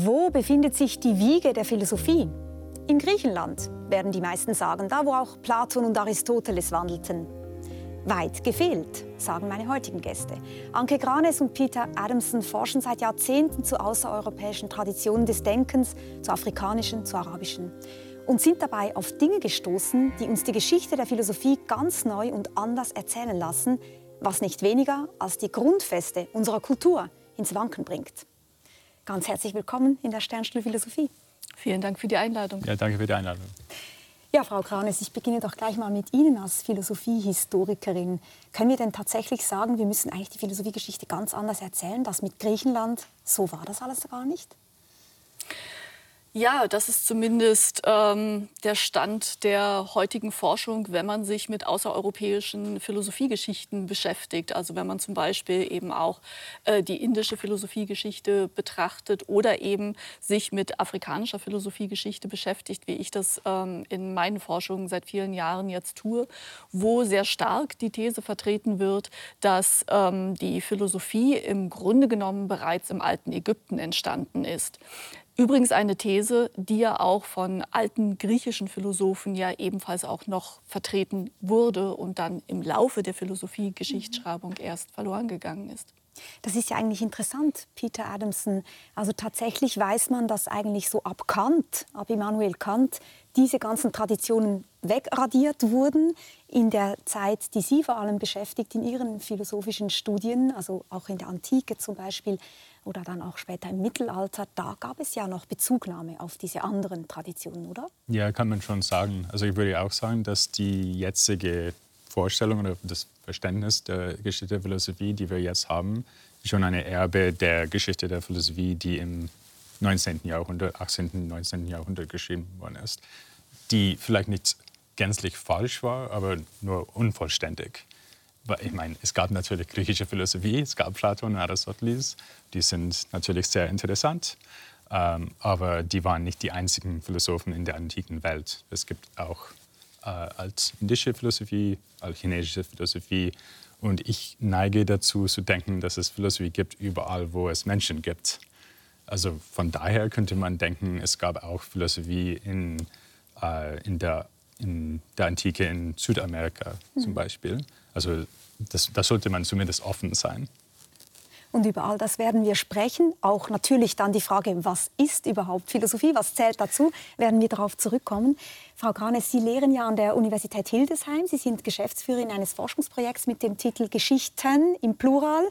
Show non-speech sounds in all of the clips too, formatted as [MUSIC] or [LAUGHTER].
Wo befindet sich die Wiege der Philosophie? In Griechenland, werden die meisten sagen, da wo auch Platon und Aristoteles wandelten. Weit gefehlt, sagen meine heutigen Gäste. Anke Granes und Peter Adamson forschen seit Jahrzehnten zu außereuropäischen Traditionen des Denkens, zu afrikanischen, zu arabischen. Und sind dabei auf Dinge gestoßen, die uns die Geschichte der Philosophie ganz neu und anders erzählen lassen, was nicht weniger als die Grundfeste unserer Kultur ins Wanken bringt. Ganz herzlich willkommen in der Sternstuhl Philosophie. Vielen Dank für die Einladung. Ja, danke für die Einladung. Ja, Frau Kranes, ich beginne doch gleich mal mit Ihnen als Philosophiehistorikerin. Können wir denn tatsächlich sagen, wir müssen eigentlich die Philosophiegeschichte ganz anders erzählen? Das mit Griechenland, so war das alles gar nicht? Ja, das ist zumindest ähm, der Stand der heutigen Forschung, wenn man sich mit außereuropäischen Philosophiegeschichten beschäftigt. Also wenn man zum Beispiel eben auch äh, die indische Philosophiegeschichte betrachtet oder eben sich mit afrikanischer Philosophiegeschichte beschäftigt, wie ich das ähm, in meinen Forschungen seit vielen Jahren jetzt tue, wo sehr stark die These vertreten wird, dass ähm, die Philosophie im Grunde genommen bereits im alten Ägypten entstanden ist. Übrigens eine These, die ja auch von alten griechischen Philosophen ja ebenfalls auch noch vertreten wurde und dann im Laufe der Philosophie-Geschichtsschreibung erst verloren gegangen ist. Das ist ja eigentlich interessant, Peter Adamson. Also tatsächlich weiß man, dass eigentlich so ab Kant, ab Immanuel Kant, diese ganzen Traditionen wegradiert wurden in der Zeit, die Sie vor allem beschäftigt in Ihren philosophischen Studien, also auch in der Antike zum Beispiel oder dann auch später im Mittelalter, da gab es ja noch Bezugnahme auf diese anderen Traditionen, oder? Ja, kann man schon sagen. Also ich würde auch sagen, dass die jetzige Vorstellung oder das Verständnis der Geschichte der Philosophie, die wir jetzt haben, schon eine Erbe der Geschichte der Philosophie, die im 19. Jahrhundert, 18., 19. Jahrhundert geschrieben worden ist, die vielleicht nicht gänzlich falsch war, aber nur unvollständig ich meine, es gab natürlich griechische Philosophie, es gab Platon und Aristoteles, die sind natürlich sehr interessant, ähm, aber die waren nicht die einzigen Philosophen in der antiken Welt. Es gibt auch äh, altindische Philosophie, altchinesische Philosophie und ich neige dazu zu denken, dass es Philosophie gibt überall, wo es Menschen gibt. Also von daher könnte man denken, es gab auch Philosophie in, äh, in, der, in der Antike in Südamerika mhm. zum Beispiel. Also das, das sollte man zumindest offen sein. Und über all das werden wir sprechen. Auch natürlich dann die Frage, was ist überhaupt Philosophie, was zählt dazu, werden wir darauf zurückkommen. Frau Granes, Sie lehren ja an der Universität Hildesheim. Sie sind Geschäftsführerin eines Forschungsprojekts mit dem Titel Geschichten im Plural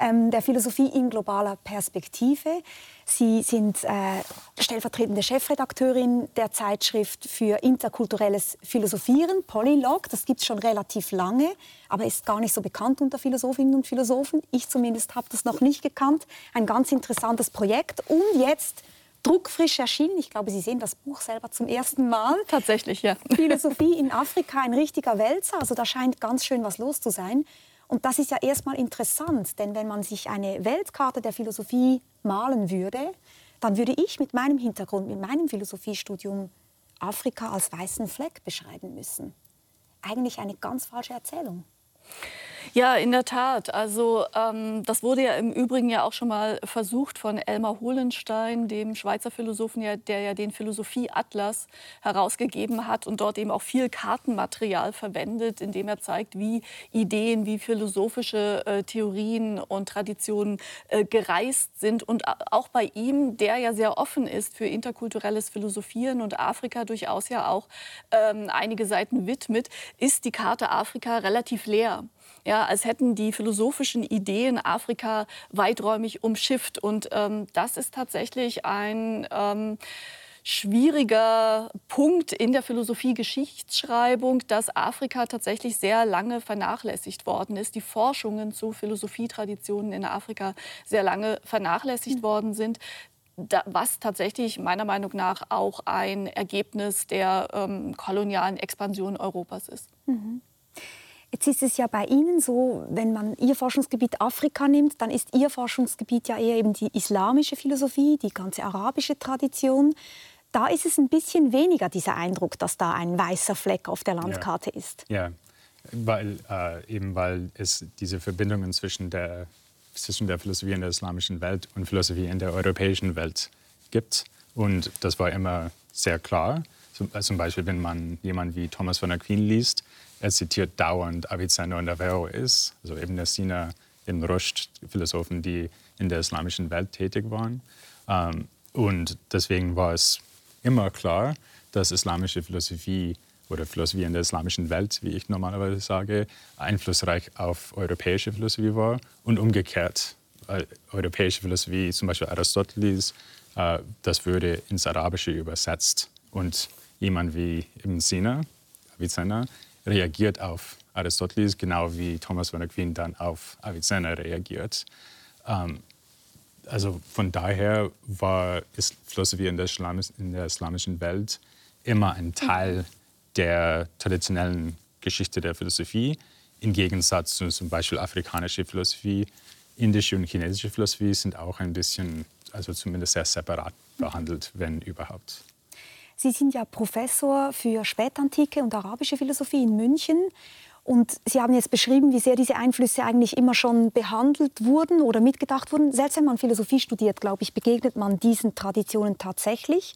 der Philosophie in globaler Perspektive. Sie sind äh, stellvertretende Chefredakteurin der Zeitschrift für interkulturelles Philosophieren, Polylog. Das gibt es schon relativ lange, aber ist gar nicht so bekannt unter Philosophinnen und Philosophen. Ich zumindest habe das noch nicht gekannt. Ein ganz interessantes Projekt. Und jetzt druckfrisch erschienen. Ich glaube, Sie sehen das Buch selber zum ersten Mal. Tatsächlich, ja. Philosophie in Afrika, ein richtiger Wälzer. Also da scheint ganz schön was los zu sein. Und das ist ja erstmal interessant, denn wenn man sich eine Weltkarte der Philosophie malen würde, dann würde ich mit meinem Hintergrund, mit meinem Philosophiestudium Afrika als weißen Fleck beschreiben müssen. Eigentlich eine ganz falsche Erzählung. Ja, in der Tat. Also ähm, das wurde ja im Übrigen ja auch schon mal versucht von Elmar Hohlenstein, dem Schweizer Philosophen, ja, der ja den Philosophie-Atlas herausgegeben hat und dort eben auch viel Kartenmaterial verwendet, in dem er zeigt, wie Ideen, wie philosophische äh, Theorien und Traditionen äh, gereist sind. Und auch bei ihm, der ja sehr offen ist für interkulturelles Philosophieren und Afrika durchaus ja auch ähm, einige Seiten widmet, ist die Karte Afrika relativ leer ja, als hätten die philosophischen Ideen Afrika weiträumig umschifft. Und ähm, das ist tatsächlich ein ähm, schwieriger Punkt in der Philosophie-Geschichtsschreibung, dass Afrika tatsächlich sehr lange vernachlässigt worden ist. Die Forschungen zu Philosophietraditionen in Afrika sehr lange vernachlässigt mhm. worden sind. Da, was tatsächlich meiner Meinung nach auch ein Ergebnis der ähm, kolonialen Expansion Europas ist. Mhm. Jetzt ist es ja bei Ihnen so, wenn man Ihr Forschungsgebiet Afrika nimmt, dann ist Ihr Forschungsgebiet ja eher eben die islamische Philosophie, die ganze arabische Tradition. Da ist es ein bisschen weniger dieser Eindruck, dass da ein weißer Fleck auf der Landkarte ja. ist. Ja, weil, äh, eben weil es diese Verbindungen zwischen der, zwischen der Philosophie in der islamischen Welt und Philosophie in der europäischen Welt gibt. Und das war immer sehr klar. Äh, zum Beispiel, wenn man jemanden wie Thomas von Aquin liest, er zitiert dauernd Avicenna und Averroes, also der Sina, eben Rusht, Philosophen, die in der islamischen Welt tätig waren. Ähm, und deswegen war es immer klar, dass islamische Philosophie oder Philosophie in der islamischen Welt, wie ich normalerweise sage, einflussreich auf europäische Philosophie war und umgekehrt. Äh, europäische Philosophie, zum Beispiel Aristoteles, äh, das würde ins Arabische übersetzt. Und jemand wie Ibn Sina, Avicenna, reagiert auf Aristoteles, genau wie Thomas von Aquin dann auf Avicenna reagiert. Ähm, also von daher war Philosophie in der, in der, islamischen Welt immer ein Teil der traditionellen Geschichte der Philosophie, im Gegensatz zu zum Beispiel afrikanische Philosophie. Indische und chinesische Philosophie sind auch ein bisschen, also zumindest sehr separat behandelt, wenn überhaupt. Sie sind ja Professor für Spätantike und arabische Philosophie in München. Und Sie haben jetzt beschrieben, wie sehr diese Einflüsse eigentlich immer schon behandelt wurden oder mitgedacht wurden. Selbst wenn man Philosophie studiert, glaube ich, begegnet man diesen Traditionen tatsächlich.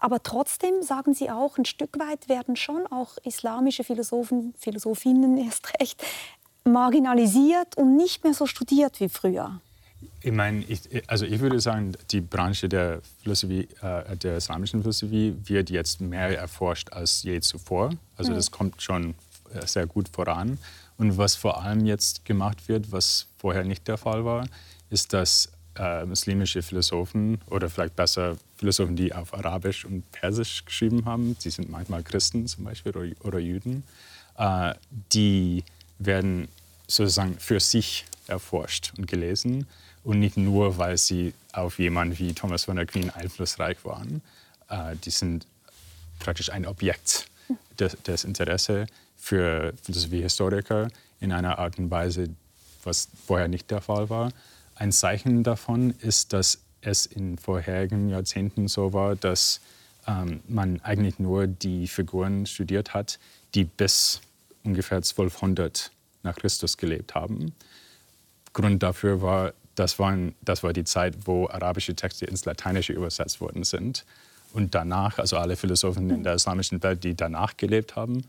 Aber trotzdem, sagen Sie auch, ein Stück weit werden schon auch islamische Philosophen, Philosophinnen erst recht, marginalisiert und nicht mehr so studiert wie früher. Ich meine, ich, also ich würde sagen, die Branche der Philosophie, äh, der islamischen Philosophie wird jetzt mehr erforscht als je zuvor. Also mhm. das kommt schon äh, sehr gut voran. Und was vor allem jetzt gemacht wird, was vorher nicht der Fall war, ist, dass äh, muslimische Philosophen oder vielleicht besser Philosophen, die auf Arabisch und Persisch geschrieben haben, die sind manchmal Christen zum Beispiel oder, oder Juden, äh, die werden sozusagen für sich erforscht und gelesen und nicht nur, weil sie auf jemanden wie Thomas von Aquin einflussreich waren. Äh, die sind praktisch ein Objekt des, des Interesses für Philosophiehistoriker in einer Art und Weise, was vorher nicht der Fall war. Ein Zeichen davon ist, dass es in vorherigen Jahrzehnten so war, dass ähm, man eigentlich nur die Figuren studiert hat, die bis ungefähr 1200 nach Christus gelebt haben. Grund dafür war, das, waren, das war die Zeit, wo arabische Texte ins Lateinische übersetzt worden sind. Und danach, also alle Philosophen in der islamischen Welt, die danach gelebt haben,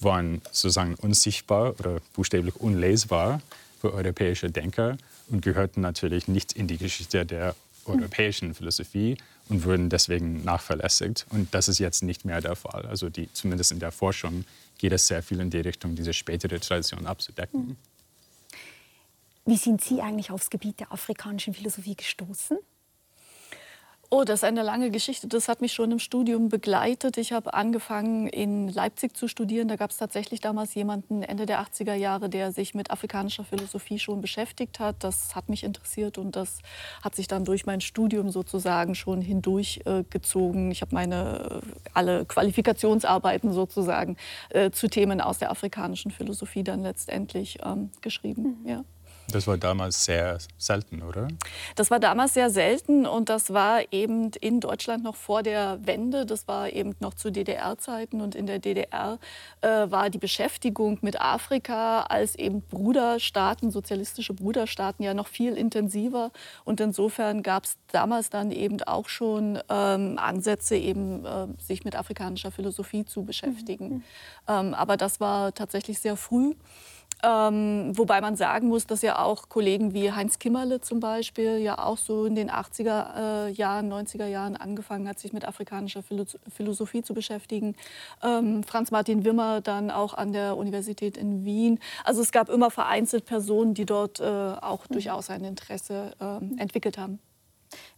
waren sozusagen unsichtbar oder buchstäblich unlesbar für europäische Denker und gehörten natürlich nicht in die Geschichte der europäischen Philosophie und wurden deswegen nachverlässigt. Und das ist jetzt nicht mehr der Fall. Also die, zumindest in der Forschung geht es sehr viel in die Richtung, diese spätere Tradition abzudecken. Wie sind Sie eigentlich aufs Gebiet der afrikanischen Philosophie gestoßen? Oh, das ist eine lange Geschichte. Das hat mich schon im Studium begleitet. Ich habe angefangen, in Leipzig zu studieren. Da gab es tatsächlich damals jemanden Ende der 80er Jahre, der sich mit afrikanischer Philosophie schon beschäftigt hat. Das hat mich interessiert und das hat sich dann durch mein Studium sozusagen schon hindurchgezogen. Äh, ich habe meine äh, alle Qualifikationsarbeiten sozusagen äh, zu Themen aus der afrikanischen Philosophie dann letztendlich ähm, geschrieben. Mhm. Ja. Das war damals sehr selten, oder? Das war damals sehr selten und das war eben in Deutschland noch vor der Wende. Das war eben noch zu DDR-Zeiten und in der DDR äh, war die Beschäftigung mit Afrika als eben Bruderstaaten, sozialistische Bruderstaaten ja noch viel intensiver und insofern gab es damals dann eben auch schon ähm, Ansätze, eben äh, sich mit afrikanischer Philosophie zu beschäftigen. Mhm. Ähm, aber das war tatsächlich sehr früh. Ähm, wobei man sagen muss, dass ja auch Kollegen wie Heinz Kimmerle zum Beispiel ja auch so in den 80er äh, Jahren, 90er Jahren angefangen hat, sich mit afrikanischer Philosophie zu beschäftigen. Ähm, Franz Martin Wimmer dann auch an der Universität in Wien. Also es gab immer vereinzelt Personen, die dort äh, auch durchaus ein Interesse äh, entwickelt haben.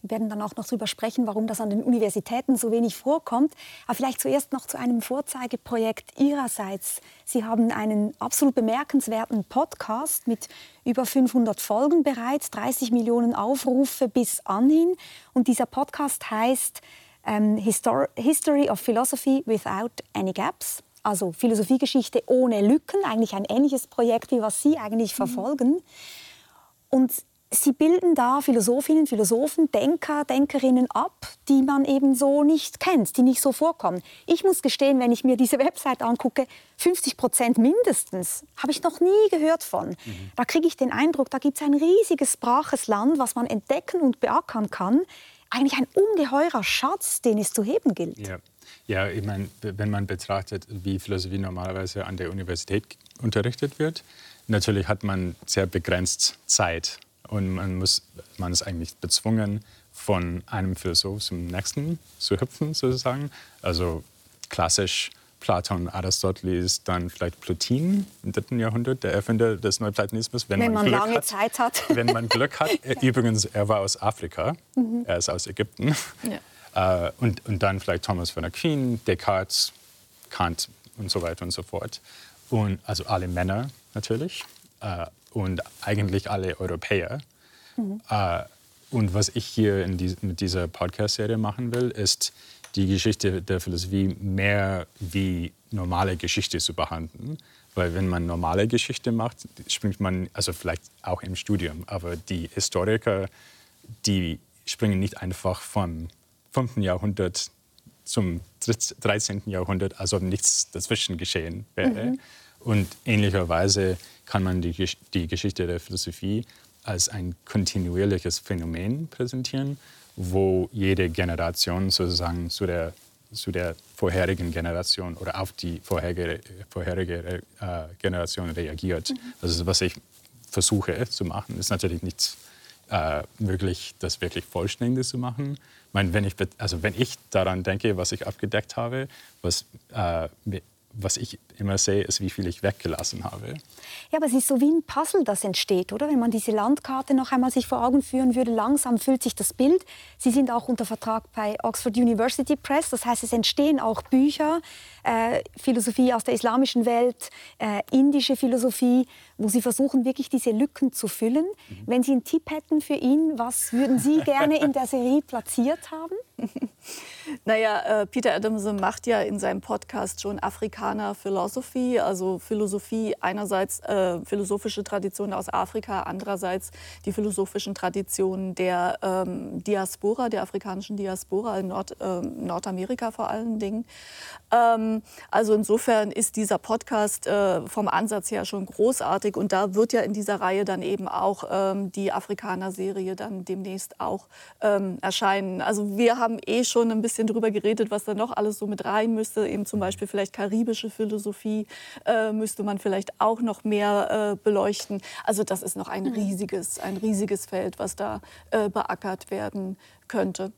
Wir werden dann auch noch darüber sprechen, warum das an den Universitäten so wenig vorkommt. Aber vielleicht zuerst noch zu einem Vorzeigeprojekt Ihrerseits. Sie haben einen absolut bemerkenswerten Podcast mit über 500 Folgen bereits, 30 Millionen Aufrufe bis anhin. Und dieser Podcast heißt ähm, Histor History of Philosophy Without Any Gaps. Also Philosophiegeschichte ohne Lücken, eigentlich ein ähnliches Projekt, wie was Sie eigentlich mhm. verfolgen. Und Sie bilden da Philosophinnen, Philosophen, Denker, Denkerinnen ab, die man eben so nicht kennt, die nicht so vorkommen. Ich muss gestehen, wenn ich mir diese [LAUGHS] Website angucke, 50 Prozent mindestens habe ich noch nie gehört von. Mhm. Da kriege ich den Eindruck, da gibt es ein riesiges, braches Land, was man entdecken und beackern kann. eigentlich ein ungeheurer Schatz, den es zu heben gilt. Ja, ja ich meine, wenn man betrachtet, wie Philosophie normalerweise an der Universität unterrichtet wird, natürlich hat man sehr begrenzt Zeit und man, muss, man ist eigentlich bezwungen, von einem Philosoph zum nächsten zu hüpfen, sozusagen. Also klassisch Platon, Aristoteles, dann vielleicht Plotin im dritten Jahrhundert, der Erfinder des Neuplatonismus. Wenn, wenn man, man lange hat, Zeit hat. [LAUGHS] Wenn man Glück hat. [LAUGHS] Übrigens, er war aus Afrika, mhm. er ist aus Ägypten. Ja. Äh, und, und dann vielleicht Thomas von Aquin, Descartes, Kant und so weiter und so fort. Und also alle Männer natürlich äh, und eigentlich alle Europäer. Mhm. Äh, und was ich hier die, mit dieser Podcast-Serie machen will, ist die Geschichte der Philosophie mehr wie normale Geschichte zu behandeln. Weil wenn man normale Geschichte macht, springt man, also vielleicht auch im Studium, aber die Historiker, die springen nicht einfach vom 5. Jahrhundert zum 13. Jahrhundert, als ob nichts dazwischen geschehen wäre. Mhm. Und ähnlicherweise kann man die, die Geschichte der Philosophie als ein kontinuierliches Phänomen präsentieren wo jede Generation sozusagen zu der, zu der vorherigen Generation oder auf die vorherige, vorherige äh, Generation reagiert. Mhm. Das ist, was ich versuche zu machen. Ist natürlich nicht äh, möglich, das wirklich vollständig zu machen. Ich meine, wenn, ich, also wenn ich daran denke, was ich abgedeckt habe, was äh, was ich immer sehe, ist, wie viel ich weggelassen habe. Ja, aber es ist so wie ein Puzzle, das entsteht, oder? Wenn man diese Landkarte noch einmal sich vor Augen führen würde, langsam füllt sich das Bild. Sie sind auch unter Vertrag bei Oxford University Press, das heißt, es entstehen auch Bücher, äh, Philosophie aus der islamischen Welt, äh, indische Philosophie, wo Sie versuchen, wirklich diese Lücken zu füllen. Mhm. Wenn Sie einen Tipp hätten für ihn, was würden Sie [LAUGHS] gerne in der Serie platziert haben? [LAUGHS] Naja, äh, Peter Adamson macht ja in seinem Podcast schon Afrikaner Philosophy, also Philosophie einerseits äh, philosophische Traditionen aus Afrika, andererseits die philosophischen Traditionen der ähm, Diaspora, der afrikanischen Diaspora in Nord, äh, Nordamerika vor allen Dingen. Ähm, also insofern ist dieser Podcast äh, vom Ansatz her schon großartig und da wird ja in dieser Reihe dann eben auch ähm, die Afrikaner-Serie dann demnächst auch ähm, erscheinen. Also wir haben eh schon ein bisschen darüber geredet, was da noch alles so mit rein müsste. Eben zum Beispiel vielleicht karibische Philosophie äh, müsste man vielleicht auch noch mehr äh, beleuchten. Also das ist noch ein mhm. riesiges, ein riesiges Feld, was da äh, beackert werden könnte.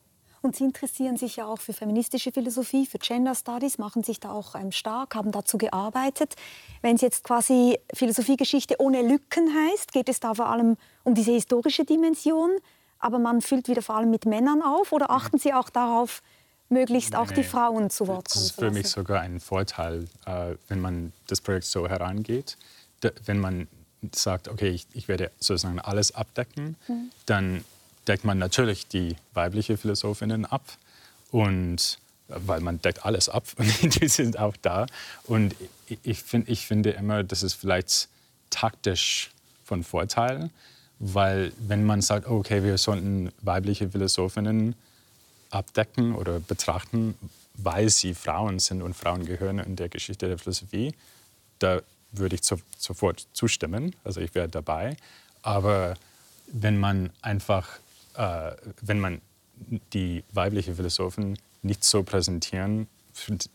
Und Sie interessieren sich ja auch für feministische Philosophie, für Gender Studies, machen sich da auch ähm, stark, haben dazu gearbeitet. Wenn es jetzt quasi Philosophiegeschichte ohne Lücken heißt, geht es da vor allem um diese historische Dimension, aber man füllt wieder vor allem mit Männern auf oder achten Sie auch darauf, möglichst auch nee, die Frauen zu Wort kommen Das ist für mich sogar ein Vorteil, äh, wenn man das Projekt so herangeht. wenn man sagt, okay, ich, ich werde sozusagen alles abdecken, mhm. dann deckt man natürlich die weibliche Philosophinnen ab und weil man deckt alles ab [LAUGHS] und die sind auch da. Und ich, ich, find, ich finde immer, das ist vielleicht taktisch von Vorteil, weil wenn man sagt, okay, wir sollten weibliche Philosophinnen abdecken oder betrachten, weil sie Frauen sind und Frauen gehören in der Geschichte der Philosophie, da würde ich sofort zustimmen. Also ich wäre dabei. Aber wenn man einfach äh, wenn man die weibliche Philosophen nicht so präsentieren,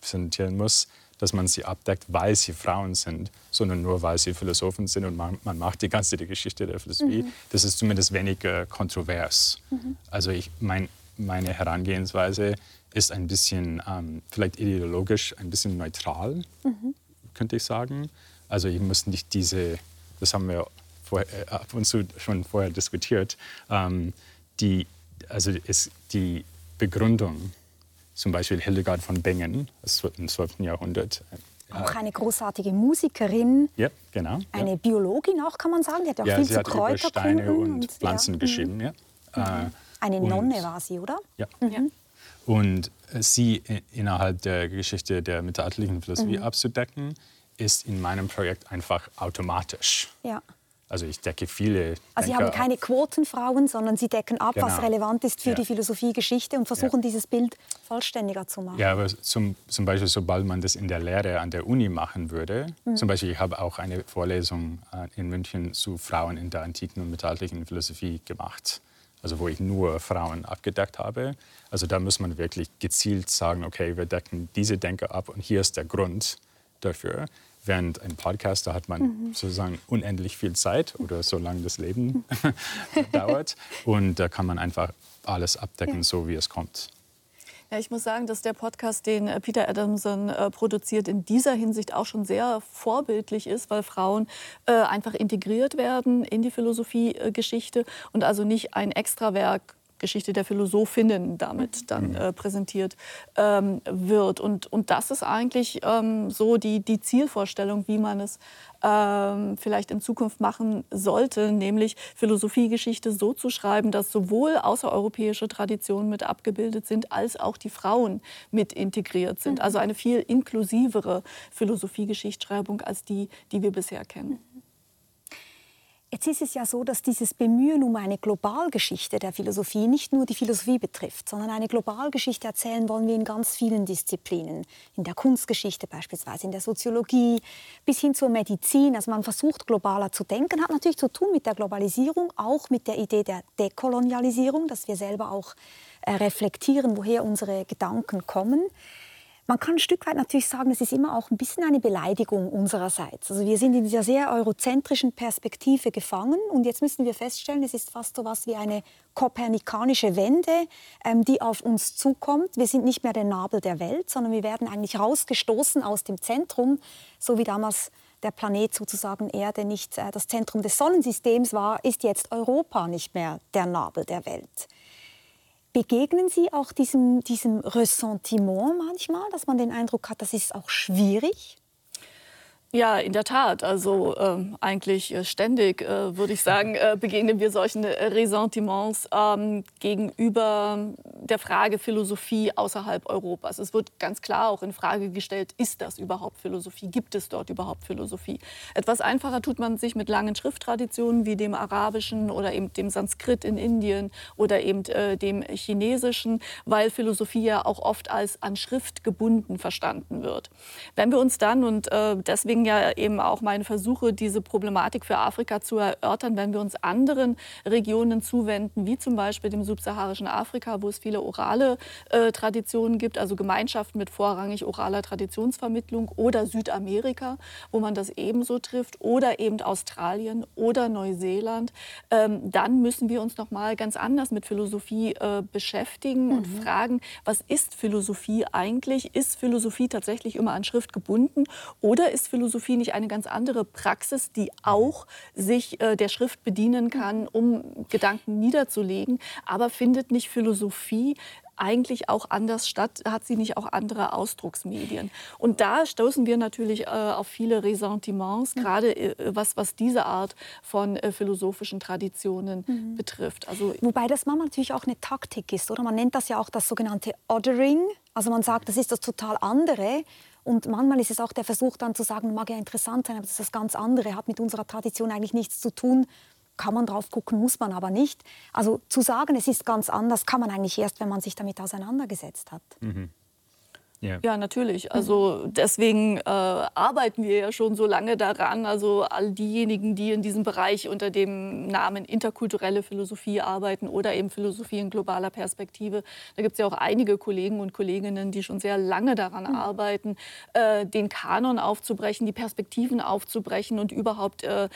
präsentieren muss, dass man sie abdeckt, weil sie Frauen sind, sondern nur weil sie Philosophen sind und man, man macht die ganze Geschichte der Philosophie. Mhm. Das ist zumindest weniger kontrovers. Mhm. Also ich, mein, meine Herangehensweise ist ein bisschen, ähm, vielleicht ideologisch, ein bisschen neutral, mhm. könnte ich sagen. Also ich muss nicht diese, das haben wir vor, äh, ab und zu schon vorher diskutiert, ähm, die, also ist die Begründung, zum Beispiel Hildegard von Bingen im 12. Jahrhundert. Äh, auch eine großartige Musikerin. Ja, genau. Eine ja. Biologin auch, kann man sagen. Die hat auch ja, viel zu Kräuter über Steine und, und Pflanzen ja. geschrieben. Mhm. Ja. Mhm. Äh, eine Nonne war sie, oder? Ja. Mhm. Und äh, sie innerhalb der Geschichte der mittelalterlichen Philosophie mhm. abzudecken, ist in meinem Projekt einfach automatisch. Ja. Also ich decke viele. Also Sie haben keine ab. Quotenfrauen, sondern Sie decken ab, genau. was relevant ist für ja. die Philosophiegeschichte und versuchen ja. dieses Bild vollständiger zu machen. Ja, aber zum, zum Beispiel, sobald man das in der Lehre an der Uni machen würde, mhm. zum Beispiel, ich habe auch eine Vorlesung äh, in München zu Frauen in der antiken und mittelalterlichen Philosophie gemacht. Also wo ich nur Frauen abgedeckt habe. Also da muss man wirklich gezielt sagen, okay, wir decken diese Denker ab und hier ist der Grund dafür. Während ein Podcast, da hat man mhm. sozusagen unendlich viel Zeit oder so lange das Leben [LAUGHS] [LAUGHS] dauert. Und da kann man einfach alles abdecken, ja. so wie es kommt. Ja, ich muss sagen, dass der Podcast, den äh, Peter Adamson äh, produziert, in dieser Hinsicht auch schon sehr vorbildlich ist, weil Frauen äh, einfach integriert werden in die Philosophiegeschichte und also nicht ein Extrawerk Geschichte der Philosophinnen damit mhm. dann äh, präsentiert ähm, wird. Und, und das ist eigentlich ähm, so die, die Zielvorstellung, wie man es ähm, vielleicht in Zukunft machen sollte, nämlich Philosophiegeschichte so zu schreiben, dass sowohl außereuropäische Traditionen mit abgebildet sind, als auch die Frauen mit integriert sind. Mhm. Also eine viel inklusivere Philosophiegeschichtsschreibung als die, die wir bisher kennen. Jetzt ist es ja so, dass dieses Bemühen um eine Globalgeschichte der Philosophie nicht nur die Philosophie betrifft, sondern eine Globalgeschichte erzählen wollen wir in ganz vielen Disziplinen. In der Kunstgeschichte beispielsweise, in der Soziologie, bis hin zur Medizin. Also man versucht globaler zu denken, hat natürlich zu tun mit der Globalisierung, auch mit der Idee der Dekolonialisierung, dass wir selber auch äh, reflektieren, woher unsere Gedanken kommen. Man kann ein Stück weit natürlich sagen, es ist immer auch ein bisschen eine Beleidigung unsererseits. Also wir sind in dieser sehr eurozentrischen Perspektive gefangen und jetzt müssen wir feststellen, es ist fast so was wie eine kopernikanische Wende, ähm, die auf uns zukommt. Wir sind nicht mehr der Nabel der Welt, sondern wir werden eigentlich rausgestoßen aus dem Zentrum, so wie damals der Planet sozusagen Erde nicht äh, das Zentrum des Sonnensystems war, ist jetzt Europa nicht mehr der Nabel der Welt. Begegnen Sie auch diesem, diesem Ressentiment manchmal, dass man den Eindruck hat, das ist auch schwierig? Ja, in der Tat. Also äh, eigentlich äh, ständig, äh, würde ich sagen, äh, begegnen wir solchen äh, Ressentiments ähm, gegenüber der Frage Philosophie außerhalb Europas. Es wird ganz klar auch in Frage gestellt, ist das überhaupt Philosophie? Gibt es dort überhaupt Philosophie? Etwas einfacher tut man sich mit langen Schrifttraditionen wie dem Arabischen oder eben dem Sanskrit in Indien oder eben äh, dem Chinesischen, weil Philosophie ja auch oft als an Schrift gebunden verstanden wird. Wenn wir uns dann, und deswegen deswegen ja eben auch meine Versuche, diese Problematik für Afrika zu erörtern, wenn wir uns anderen Regionen zuwenden, wie zum Beispiel dem subsaharischen Afrika, wo es viele orale äh, Traditionen gibt, also Gemeinschaften mit vorrangig oraler Traditionsvermittlung, oder Südamerika, wo man das ebenso trifft, oder eben Australien oder Neuseeland, ähm, dann müssen wir uns noch mal ganz anders mit Philosophie äh, beschäftigen mhm. und fragen, was ist Philosophie eigentlich? Ist Philosophie tatsächlich immer an Schrift gebunden oder ist Philosophie Philosophie nicht eine ganz andere Praxis, die auch sich äh, der Schrift bedienen kann, um Gedanken niederzulegen? Aber findet nicht Philosophie eigentlich auch anders statt? Hat sie nicht auch andere Ausdrucksmedien? Und da stoßen wir natürlich äh, auf viele Ressentiments, gerade äh, was, was diese Art von äh, philosophischen Traditionen mhm. betrifft. Also, Wobei das manchmal natürlich auch eine Taktik ist, oder? Man nennt das ja auch das sogenannte Othering. Also man sagt, das ist das total andere. Und manchmal ist es auch der Versuch dann zu sagen, mag ja interessant sein, aber das ist das ganz andere, hat mit unserer Tradition eigentlich nichts zu tun. Kann man drauf gucken, muss man aber nicht. Also zu sagen, es ist ganz anders, kann man eigentlich erst, wenn man sich damit auseinandergesetzt hat. Mhm. Yeah. Ja, natürlich. Also deswegen äh, arbeiten wir ja schon so lange daran. Also all diejenigen, die in diesem Bereich unter dem Namen interkulturelle Philosophie arbeiten oder eben Philosophie in globaler Perspektive, da gibt es ja auch einige Kollegen und Kolleginnen, die schon sehr lange daran mhm. arbeiten, äh, den Kanon aufzubrechen, die Perspektiven aufzubrechen und überhaupt äh,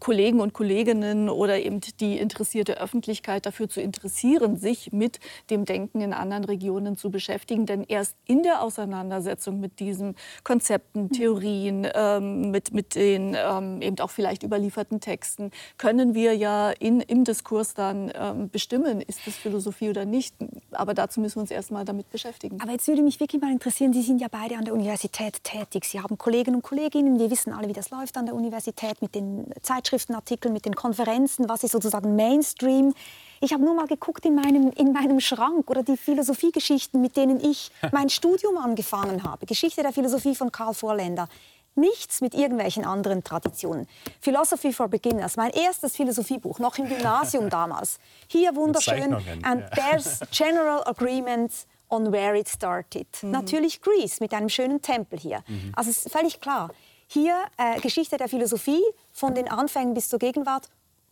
Kollegen und Kolleginnen oder eben die interessierte Öffentlichkeit dafür zu interessieren, sich mit dem Denken in anderen Regionen zu beschäftigen. Denn erst in der Auseinandersetzung mit diesen Konzepten, mhm. Theorien, ähm, mit, mit den ähm, eben auch vielleicht überlieferten Texten, können wir ja in, im Diskurs dann ähm, bestimmen, ist das Philosophie oder nicht. Aber dazu müssen wir uns erst mal damit beschäftigen. Aber jetzt würde mich wirklich mal interessieren, Sie sind ja beide an der Universität tätig. Sie haben Kolleginnen und Kolleginnen, wir wissen alle, wie das läuft an der Universität mit den Zeitschriftenartikeln, mit den Konferenzen, was ist sozusagen Mainstream. Ich habe nur mal geguckt in meinem, in meinem Schrank oder die Philosophiegeschichten, mit denen ich [LAUGHS] mein Studium angefangen habe. Geschichte der Philosophie von Karl Vorländer. Nichts mit irgendwelchen anderen Traditionen. Philosophy for Beginners, mein erstes Philosophiebuch, noch im Gymnasium [LAUGHS] damals. Hier wunderschön. And there's [LAUGHS] general agreement on where it started. Mhm. Natürlich Greece mit einem schönen Tempel hier. Mhm. Also es ist völlig klar. Hier äh, Geschichte der Philosophie von den Anfängen bis zur Gegenwart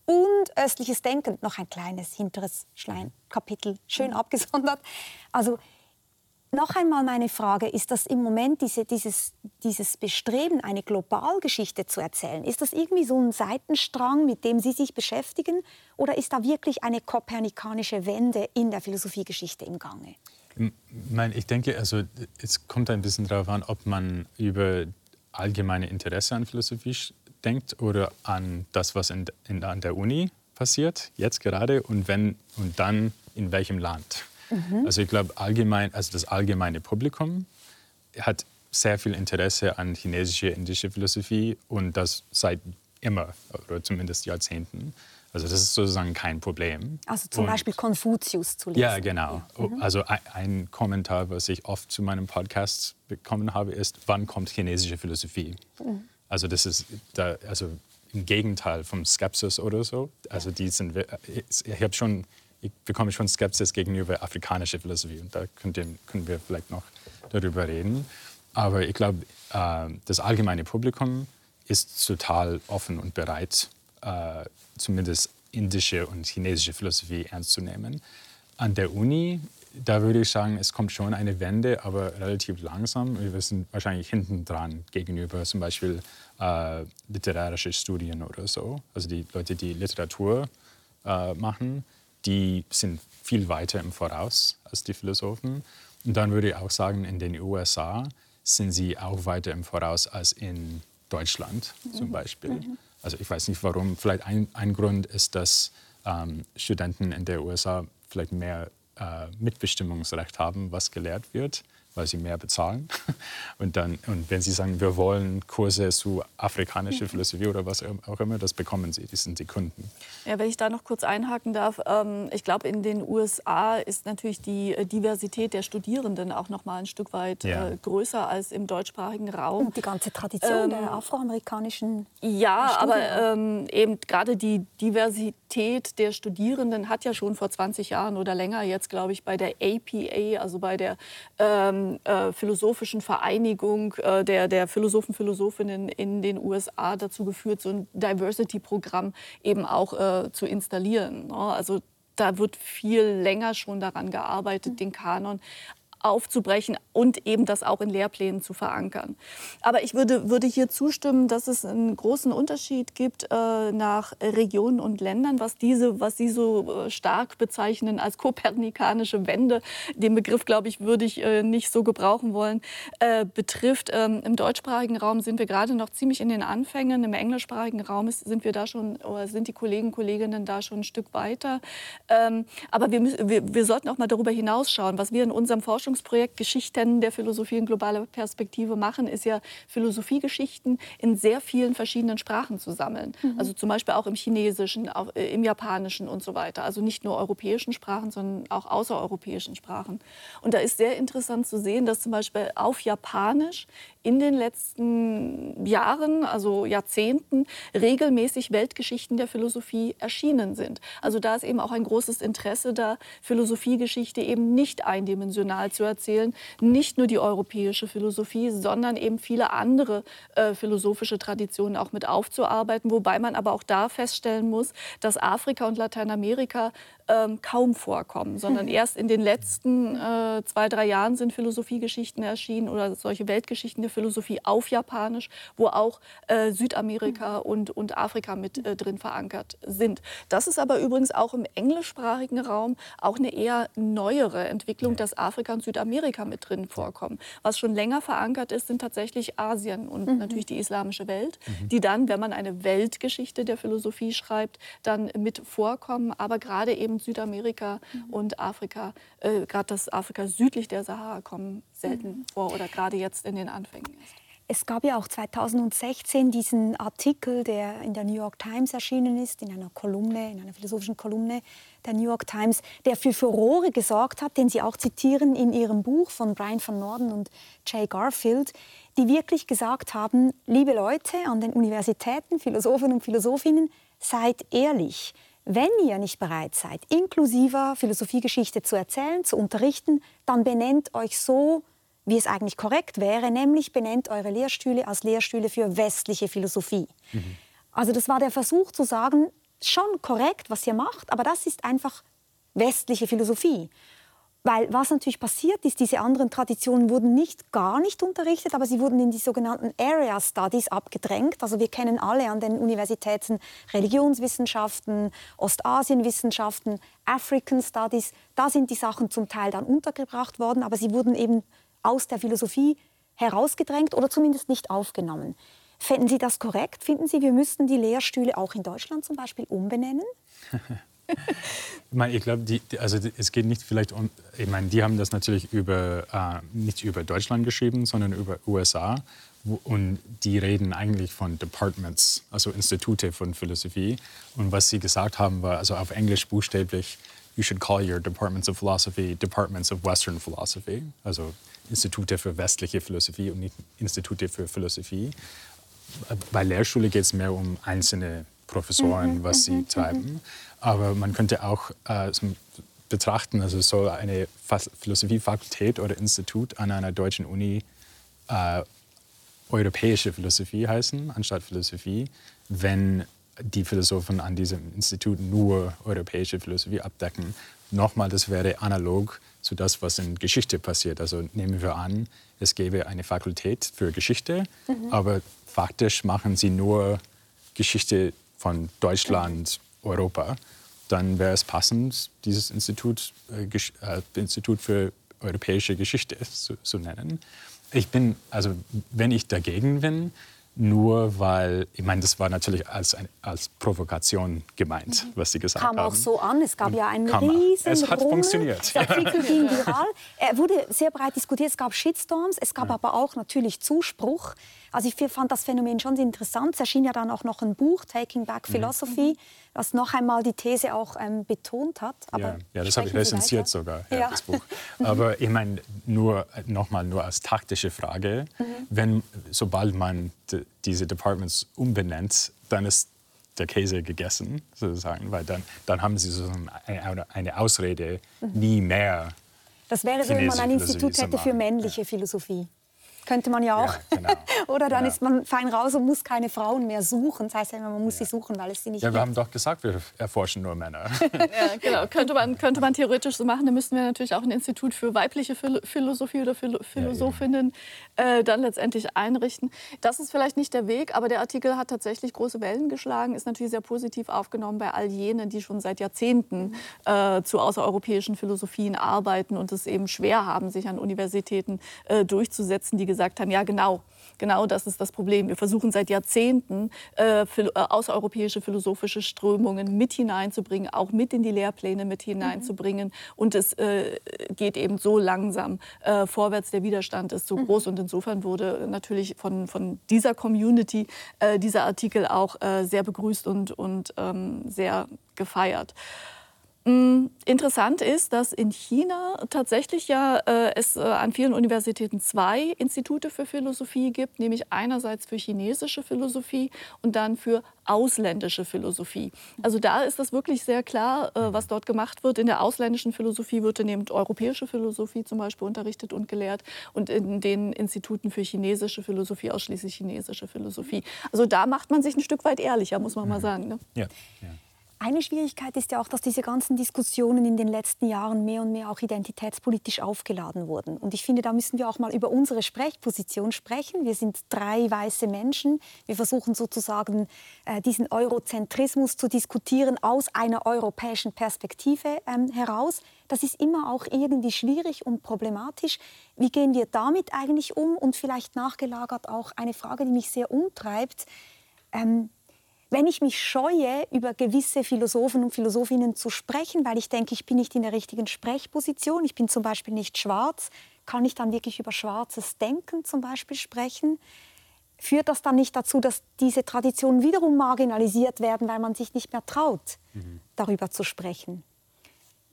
und östliches Denken, noch ein kleines hinteres Schlein-Kapitel, schön mhm. abgesondert. Also noch einmal meine Frage, ist das im Moment diese, dieses, dieses Bestreben, eine Globalgeschichte zu erzählen, ist das irgendwie so ein Seitenstrang, mit dem Sie sich beschäftigen? Oder ist da wirklich eine kopernikanische Wende in der Philosophiegeschichte im Gange? Ich denke, also es kommt ein bisschen darauf an, ob man über allgemeine Interesse an Philosophie denkt oder an das, was in, in, an der Uni passiert, jetzt gerade, und, wenn, und dann in welchem Land. Mhm. Also ich glaube, allgemein, also das allgemeine Publikum hat sehr viel Interesse an chinesischer, indischer Philosophie und das seit immer oder zumindest Jahrzehnten. Also das ist sozusagen kein Problem. Also zum und, Beispiel Konfuzius zu lesen. Ja, genau. Mhm. Also ein, ein, Kommentar, was ich oft zu meinem Podcast bekommen habe, ist, wann kommt chinesische Philosophie? Mhm. Also das ist da, also im Gegenteil vom Skepsis oder so. Also die sind, ich habe schon ich bekomme schon Skepsis gegenüber afrikanischer Philosophie. Und da können wir vielleicht noch darüber reden. Aber ich glaube, äh, das allgemeine Publikum ist total offen und bereit, äh, zumindest indische und chinesische Philosophie ernst zu nehmen. An der Uni, da würde ich sagen, es kommt schon eine Wende, aber relativ langsam. Wir sind wahrscheinlich hinten dran gegenüber zum Beispiel äh, literarische Studien oder so. Also die Leute, die Literatur äh, machen, die sind viel weiter im Voraus als die Philosophen. Und dann würde ich auch sagen, in den USA sind sie auch weiter im Voraus als in Deutschland zum mhm. Beispiel. Mhm. Also ich weiß nicht warum. Vielleicht ein, ein Grund ist, dass ähm, Studenten in den USA vielleicht mehr äh, Mitbestimmungsrecht haben, was gelehrt wird weil sie mehr bezahlen. [LAUGHS] Und, dann, und wenn sie sagen, wir wollen Kurse zu afrikanischer Philosophie oder was auch immer, das bekommen sie, die sind die Kunden. Ja, wenn ich da noch kurz einhaken darf, ähm, ich glaube, in den USA ist natürlich die äh, Diversität der Studierenden auch noch mal ein Stück weit ja. äh, größer als im deutschsprachigen Raum. Und die ganze Tradition ähm, der afroamerikanischen Ja, Studien. aber ähm, eben gerade die Diversität der Studierenden hat ja schon vor 20 Jahren oder länger jetzt, glaube ich, bei der APA, also bei der ähm, äh, philosophischen Vereinigung äh, der, der Philosophen, Philosophinnen in den USA dazu geführt, so ein Diversity-Programm eben auch äh, zu installieren. Ne? Also da wird viel länger schon daran gearbeitet, den Kanon aufzubrechen und eben das auch in Lehrplänen zu verankern. Aber ich würde, würde hier zustimmen, dass es einen großen Unterschied gibt äh, nach Regionen und Ländern, was diese, was Sie so äh, stark bezeichnen als kopernikanische Wende, den Begriff, glaube ich, würde ich äh, nicht so gebrauchen wollen, äh, betrifft. Ähm, Im deutschsprachigen Raum sind wir gerade noch ziemlich in den Anfängen. Im englischsprachigen Raum ist, sind wir da schon, oder sind die Kollegen Kolleginnen da schon ein Stück weiter. Ähm, aber wir, wir, wir sollten auch mal darüber hinausschauen, was wir in unserem Forschungs Forschungsprojekt Geschichten der Philosophie in globaler Perspektive machen, ist ja Philosophiegeschichten in sehr vielen verschiedenen Sprachen zu sammeln. Mhm. Also zum Beispiel auch im Chinesischen, auch äh, im Japanischen und so weiter. Also nicht nur europäischen Sprachen, sondern auch außereuropäischen Sprachen. Und da ist sehr interessant zu sehen, dass zum Beispiel auf Japanisch in den letzten Jahren, also Jahrzehnten, regelmäßig Weltgeschichten der Philosophie erschienen sind. Also da ist eben auch ein großes Interesse da, Philosophiegeschichte eben nicht eindimensional zu erzählen, nicht nur die europäische Philosophie, sondern eben viele andere äh, philosophische Traditionen auch mit aufzuarbeiten, wobei man aber auch da feststellen muss, dass Afrika und Lateinamerika ähm, kaum vorkommen, sondern [LAUGHS] erst in den letzten äh, zwei, drei Jahren sind Philosophiegeschichten erschienen oder solche Weltgeschichten der Philosophie auf Japanisch, wo auch äh, Südamerika und, und Afrika mit äh, drin verankert sind. Das ist aber übrigens auch im englischsprachigen Raum auch eine eher neuere Entwicklung, dass Afrika und Südamerika mit drin vorkommen. Was schon länger verankert ist, sind tatsächlich Asien und mhm. natürlich die islamische Welt, mhm. die dann, wenn man eine Weltgeschichte der Philosophie schreibt, dann mit vorkommen, aber gerade eben eben Südamerika mhm. und Afrika, äh, gerade das Afrika südlich der Sahara kommen selten mhm. vor oder gerade jetzt in den Anfängen ist. Es gab ja auch 2016 diesen Artikel, der in der New York Times erschienen ist, in einer Kolumne, in einer philosophischen Kolumne der New York Times, der für Furore gesorgt hat, den Sie auch zitieren in Ihrem Buch von Brian van Norden und Jay Garfield, die wirklich gesagt haben, liebe Leute an den Universitäten, Philosophen und Philosophinnen, seid ehrlich. Wenn ihr nicht bereit seid, inklusiver Philosophiegeschichte zu erzählen, zu unterrichten, dann benennt euch so, wie es eigentlich korrekt wäre, nämlich benennt eure Lehrstühle als Lehrstühle für westliche Philosophie. Mhm. Also das war der Versuch zu sagen, schon korrekt, was ihr macht, aber das ist einfach westliche Philosophie. Weil was natürlich passiert ist, diese anderen Traditionen wurden nicht gar nicht unterrichtet, aber sie wurden in die sogenannten Area Studies abgedrängt. Also wir kennen alle an den Universitäten Religionswissenschaften, Ostasienwissenschaften, African Studies. Da sind die Sachen zum Teil dann untergebracht worden, aber sie wurden eben aus der Philosophie herausgedrängt oder zumindest nicht aufgenommen. Fänden Sie das korrekt? Finden Sie, wir müssten die Lehrstühle auch in Deutschland zum Beispiel umbenennen? [LAUGHS] [LAUGHS] ich meine, ich glaube, also es geht nicht vielleicht um, ich meine, die haben das natürlich über, äh, nicht über Deutschland geschrieben, sondern über USA. Wo, und die reden eigentlich von Departments, also Institute von Philosophie. Und was sie gesagt haben, war also auf Englisch buchstäblich, you should call your departments of philosophy departments of Western philosophy, also Institute für westliche Philosophie und nicht Institute für Philosophie. Bei Lehrschule geht es mehr um einzelne Professoren, mhm, was sie mhm, treiben. Mhm. Aber man könnte auch äh, betrachten, also so eine Philosophiefakultät oder Institut an einer deutschen Uni äh, europäische Philosophie heißen, anstatt Philosophie, wenn die Philosophen an diesem Institut nur europäische Philosophie abdecken. Nochmal, das wäre analog zu das, was in Geschichte passiert. Also nehmen wir an, es gäbe eine Fakultät für Geschichte, mhm. aber faktisch machen sie nur Geschichte von Deutschland, Europa, dann wäre es passend, dieses Institut, äh, äh, Institut für europäische Geschichte [LAUGHS] zu, zu nennen. Ich bin, also wenn ich dagegen bin, nur weil, ich meine, das war natürlich als, als Provokation gemeint, was Sie gesagt kam haben. Kam auch so an. Es gab Und ja einen riesen Es hat Rummel. funktioniert. Der Artikel ging [LAUGHS] viral. Er wurde sehr breit diskutiert. Es gab Shitstorms. Es gab ja. aber auch natürlich Zuspruch. Also ich fand das Phänomen schon sehr Es erschien ja dann auch noch ein Buch, Taking Back mhm. Philosophy, mhm. was noch einmal die These auch ähm, betont hat. Aber ja, ja das habe ich rezensiert sogar, ja, ja. das Buch. Aber ich meine, nur nochmal nur als taktische Frage, mhm. wenn sobald man diese Departments umbenennt, dann ist der Käse gegessen, sozusagen, weil dann, dann haben sie so eine, eine Ausrede, mhm. nie mehr. Das wäre so, wenn man ein Institut hätte für männliche Philosophie. Könnte man ja auch. Ja, genau. [LAUGHS] Oder dann genau. ist man fein raus und muss keine Frauen mehr suchen. Das heißt ja immer, man muss ja. sie suchen, weil es sie nicht Ja, wir haben doch gesagt, wir erforschen nur Männer. [LAUGHS] ja, genau. Könnte man, könnte man theoretisch so machen. Dann müssten wir natürlich auch ein Institut für weibliche Philosophie oder Philosophinnen äh, dann letztendlich einrichten. Das ist vielleicht nicht der Weg, aber der Artikel hat tatsächlich große Wellen geschlagen, ist natürlich sehr positiv aufgenommen bei all jenen, die schon seit Jahrzehnten äh, zu außereuropäischen Philosophien arbeiten und es eben schwer haben, sich an Universitäten äh, durchzusetzen, die gesagt haben, ja genau, genau das ist das Problem. Wir versuchen seit Jahrzehnten äh, äh, außereuropäische philosophische Strömungen mit hineinzubringen, auch mit in die Lehrpläne mit hineinzubringen. Mhm. Und es äh, geht eben so langsam äh, vorwärts. Der Widerstand ist so mhm. groß. Und insofern wurde natürlich von, von dieser Community äh, dieser Artikel auch äh, sehr begrüßt und, und ähm, sehr gefeiert. Mm, interessant ist, dass in China tatsächlich ja äh, es äh, an vielen Universitäten zwei Institute für Philosophie gibt, nämlich einerseits für chinesische Philosophie und dann für ausländische Philosophie. Also da ist das wirklich sehr klar, äh, was dort gemacht wird. In der ausländischen Philosophie wird dann eben europäische Philosophie zum Beispiel unterrichtet und gelehrt und in den Instituten für chinesische Philosophie ausschließlich chinesische Philosophie. Also da macht man sich ein Stück weit ehrlicher, muss man mal sagen. Ne? Ja. ja. Eine Schwierigkeit ist ja auch, dass diese ganzen Diskussionen in den letzten Jahren mehr und mehr auch identitätspolitisch aufgeladen wurden. Und ich finde, da müssen wir auch mal über unsere Sprechposition sprechen. Wir sind drei weiße Menschen. Wir versuchen sozusagen äh, diesen Eurozentrismus zu diskutieren aus einer europäischen Perspektive ähm, heraus. Das ist immer auch irgendwie schwierig und problematisch. Wie gehen wir damit eigentlich um? Und vielleicht nachgelagert auch eine Frage, die mich sehr umtreibt. Ähm, wenn ich mich scheue, über gewisse Philosophen und Philosophinnen zu sprechen, weil ich denke, ich bin nicht in der richtigen Sprechposition, ich bin zum Beispiel nicht schwarz, kann ich dann wirklich über schwarzes Denken zum Beispiel sprechen? Führt das dann nicht dazu, dass diese Traditionen wiederum marginalisiert werden, weil man sich nicht mehr traut, mhm. darüber zu sprechen?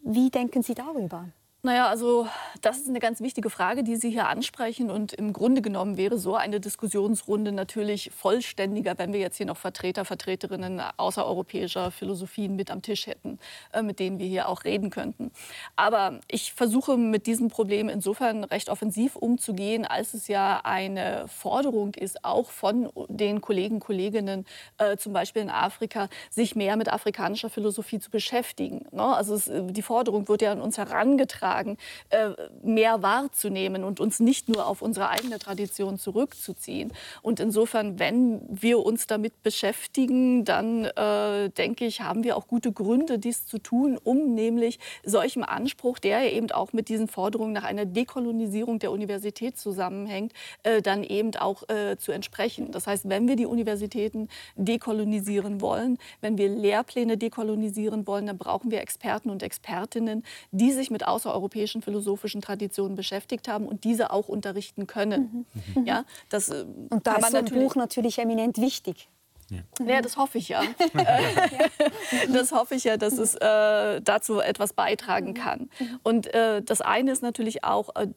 Wie denken Sie darüber? Naja, also das ist eine ganz wichtige Frage, die Sie hier ansprechen. Und im Grunde genommen wäre so eine Diskussionsrunde natürlich vollständiger, wenn wir jetzt hier noch Vertreter, Vertreterinnen außereuropäischer Philosophien mit am Tisch hätten, äh, mit denen wir hier auch reden könnten. Aber ich versuche mit diesem Problem insofern recht offensiv umzugehen, als es ja eine Forderung ist, auch von den Kollegen, Kolleginnen, äh, zum Beispiel in Afrika, sich mehr mit afrikanischer Philosophie zu beschäftigen. Ne? Also es, die Forderung wird ja an uns herangetragen beitragen, äh, mehr wahrzunehmen und uns nicht nur auf unsere eigene Tradition zurückzuziehen. Und insofern, wenn wir uns damit beschäftigen, dann äh, denke ich, haben wir auch gute Gründe, dies zu tun, um nämlich solchem Anspruch, der eben auch mit diesen Forderungen nach einer Dekolonisierung der Universität zusammenhängt, äh, dann eben auch zu entsprechen. Das heißt, wenn wir die Universitäten dekolonisieren wollen, wenn wir Lehrpläne dekolonisieren wollen, dann brauchen wir Experten und Expertinnen, die sich mit außereuropäischen europäischen philosophischen Traditionen beschäftigt haben und diese auch unterrichten können. Mhm. Ja, das, äh, und da ist so ein Buch natürlich eminent wichtig. Ja. ja, das hoffe ich ja. [LAUGHS] [LAUGHS] das hoffe ich ja, dass es äh, dazu etwas beitragen kann. Mhm. Und äh, das eine ist natürlich auch, äh,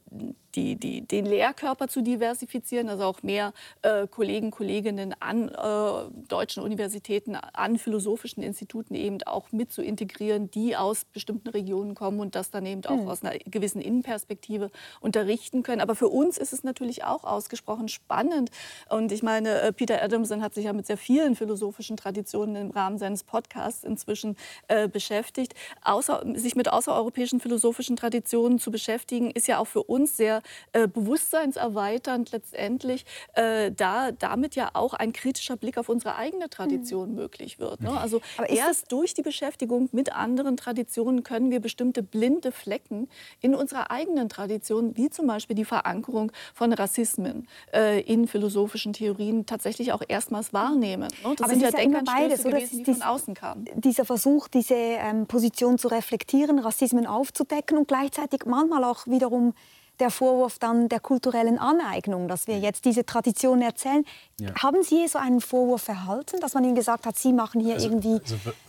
die, die, den Lehrkörper zu diversifizieren, also auch mehr äh, Kollegen, Kolleginnen an äh, deutschen Universitäten, an philosophischen Instituten eben auch mit zu integrieren, die aus bestimmten Regionen kommen und das dann eben auch mhm. aus einer gewissen Innenperspektive unterrichten können. Aber für uns ist es natürlich auch ausgesprochen spannend. Und ich meine, äh, Peter Adamson hat sich ja mit sehr vielen philosophischen Traditionen im Rahmen seines Podcasts inzwischen äh, beschäftigt. Außer, sich mit außereuropäischen philosophischen Traditionen zu beschäftigen, ist ja auch für uns sehr äh, bewusstseinserweiternd letztendlich, äh, da damit ja auch ein kritischer Blick auf unsere eigene Tradition mhm. möglich wird. Ne? Also erst durch die Beschäftigung mit anderen Traditionen können wir bestimmte blinde Flecken in unserer eigenen Tradition, wie zum Beispiel die Verankerung von Rassismen äh, in philosophischen Theorien, tatsächlich auch erstmals wahrnehmen. Ne? Das Aber sind ja Denkanstöße gewesen, die von außen kamen. Dieser Versuch, diese ähm, Position zu reflektieren, Rassismen aufzudecken und gleichzeitig manchmal auch wiederum der Vorwurf dann der kulturellen Aneignung, dass wir jetzt diese Tradition erzählen. Ja. Haben Sie so einen Vorwurf erhalten, dass man Ihnen gesagt hat, Sie machen hier also, irgendwie,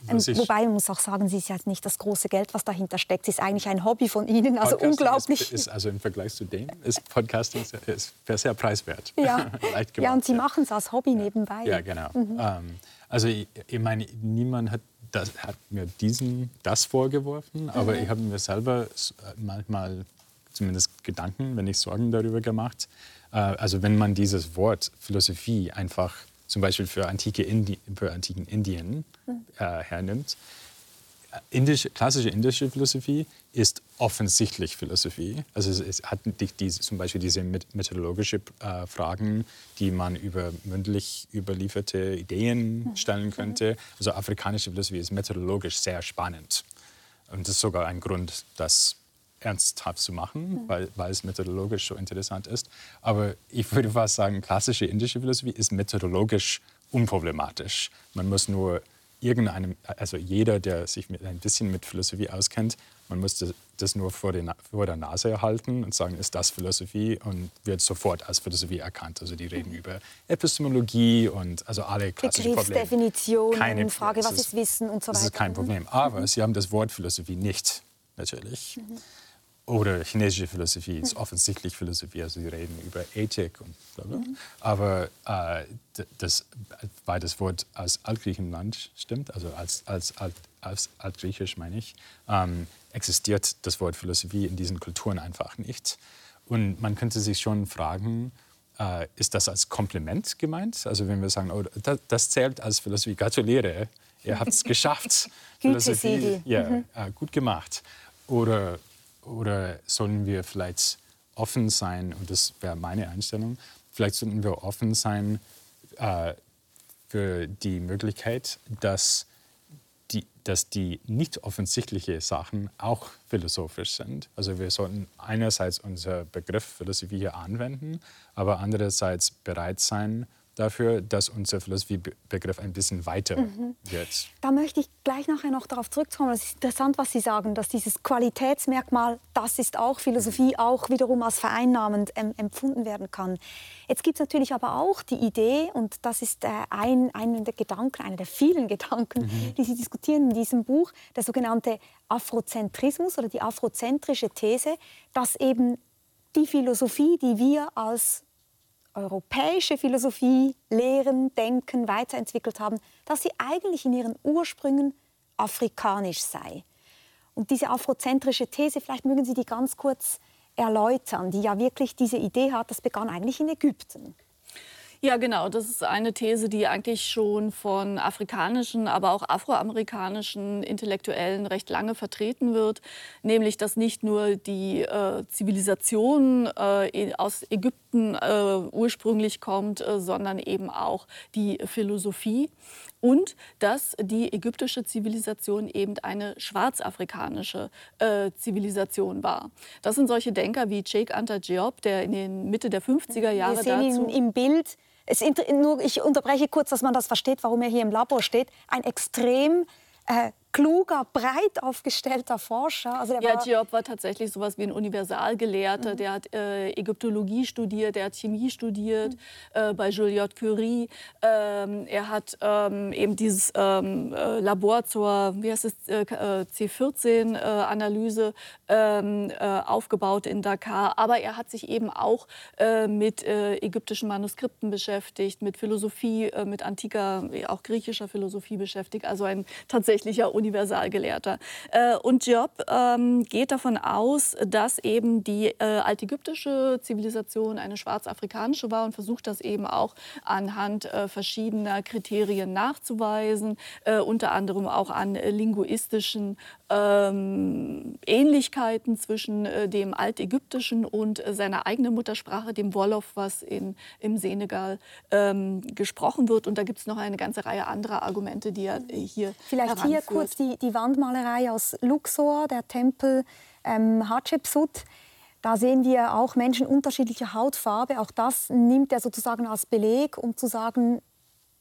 also, ähm, wobei man muss auch sagen, Sie ist jetzt nicht das große Geld, was dahinter steckt, es ist eigentlich ein Hobby von Ihnen, also Podcasting unglaublich. Ist, ist, also im Vergleich zu dem ist Podcasting ist, sehr preiswert. Ja, [LAUGHS] ja und Sie ja. machen es als Hobby ja. nebenbei. Ja, genau. Mhm. Ähm, also ich, ich meine, niemand hat das, hat mir diesen, das vorgeworfen, aber mhm. ich habe mir selber äh, manchmal zumindest Gedanken, wenn nicht Sorgen darüber gemacht. Äh, also wenn man dieses Wort Philosophie einfach zum Beispiel für, antike Indi für antiken Indien äh, hernimmt, Indisch, klassische indische Philosophie ist offensichtlich Philosophie. Also es, es hat die, die, zum Beispiel diese methodologische äh, Fragen, die man über mündlich überlieferte Ideen hm. stellen könnte. Also afrikanische Philosophie ist methodologisch sehr spannend. Und das ist sogar ein Grund, dass ernsthaft zu machen, mhm. weil, weil es methodologisch so interessant ist. Aber ich würde fast sagen, klassische indische Philosophie ist methodologisch unproblematisch. Man muss nur irgendeinem, also jeder, der sich mit, ein bisschen mit Philosophie auskennt, man muss das, das nur vor, den, vor, der Nase halten und sagen, ist das Philosophie und wird sofort als Philosophie erkannt. Also die reden mhm. über Epistemologie und also alle klassischen Probleme. Begriffsdefinitionen, Keine, Frage, was ist, Wissen und so weiter. Das ist kein mhm. Problem. Aber mhm. sie haben das Wort Philosophie nicht, natürlich. Mhm. Oder chinesische Philosophie ist offensichtlich Philosophie, also sie reden über Ethik und bla bla. Aber äh, das, weil das Wort aus Altgriechenland stimmt, also als, als, als, als Altgriechisch meine ich, ähm, existiert das Wort Philosophie in diesen Kulturen einfach nicht. Und man könnte sich schon fragen, äh, ist das als Kompliment gemeint? Also wenn wir sagen, oh, das, das zählt als Philosophie, gratuliere, ihr habt es [LAUGHS] geschafft. Philosophie, ja, mhm. äh, gut gemacht. Oder oder sollen wir vielleicht offen sein, und das wäre meine Einstellung, vielleicht sollten wir offen sein äh, für die Möglichkeit, dass die, dass die nicht offensichtlichen Sachen auch philosophisch sind. Also wir sollten einerseits unser Begriff Philosophie hier anwenden, aber andererseits bereit sein, dafür, dass unser Philosophiebegriff ein bisschen weiter mhm. wird. Da möchte ich gleich nachher noch darauf zurückkommen. Es ist interessant, was Sie sagen, dass dieses Qualitätsmerkmal, das ist auch Philosophie, auch wiederum als vereinnahmend ähm, empfunden werden kann. Jetzt gibt es natürlich aber auch die Idee, und das ist äh, ein, ein der Gedanken, einer der vielen Gedanken, mhm. die Sie diskutieren in diesem Buch, der sogenannte Afrozentrismus oder die afrozentrische These, dass eben die Philosophie, die wir als europäische Philosophie lehren, denken, weiterentwickelt haben, dass sie eigentlich in ihren Ursprüngen afrikanisch sei. Und diese afrozentrische These, vielleicht mögen Sie die ganz kurz erläutern, die ja wirklich diese Idee hat, das begann eigentlich in Ägypten. Ja, genau. Das ist eine These, die eigentlich schon von afrikanischen, aber auch afroamerikanischen Intellektuellen recht lange vertreten wird. Nämlich, dass nicht nur die äh, Zivilisation äh, aus Ägypten äh, ursprünglich kommt, äh, sondern eben auch die Philosophie. Und dass die ägyptische Zivilisation eben eine schwarzafrikanische äh, Zivilisation war. Das sind solche Denker wie Sheikh Anta Diop, der in den Mitte der 50er Jahre Wir sehen dazu... Ihn im Bild es, nur, ich unterbreche kurz, dass man das versteht, warum er hier im Labor steht. Ein extrem äh, kluger, breit aufgestellter Forscher. Also ja, Diop war tatsächlich so etwas wie ein Universalgelehrter. Mhm. Der hat äh, Ägyptologie studiert, der hat Chemie studiert mhm. äh, bei Juliette Curie. Ähm, er hat ähm, eben dieses ähm, äh, Labor zur wie heißt es, äh, äh, C14-Analyse ähm, äh, aufgebaut in Dakar. Aber er hat sich eben auch mit ägyptischen Manuskripten beschäftigt, mit Philosophie, mit antiker, auch griechischer Philosophie beschäftigt. Also ein tatsächlicher Universalgelehrter. Universalgelehrter. Äh, und Job ähm, geht davon aus, dass eben die äh, altägyptische Zivilisation eine schwarzafrikanische war und versucht das eben auch anhand äh, verschiedener Kriterien nachzuweisen, unter anderem auch an linguistischen ähm, Ähnlichkeiten zwischen dem Altägyptischen und seiner eigenen Muttersprache, dem Wolof, was in, im Senegal ähm, gesprochen wird. Und da gibt es noch eine ganze Reihe anderer Argumente, die er hier Vielleicht hier kurz die, die Wandmalerei aus Luxor, der Tempel ähm, Hatschepsut. Da sehen wir auch Menschen unterschiedlicher Hautfarbe. Auch das nimmt er sozusagen als Beleg, um zu sagen,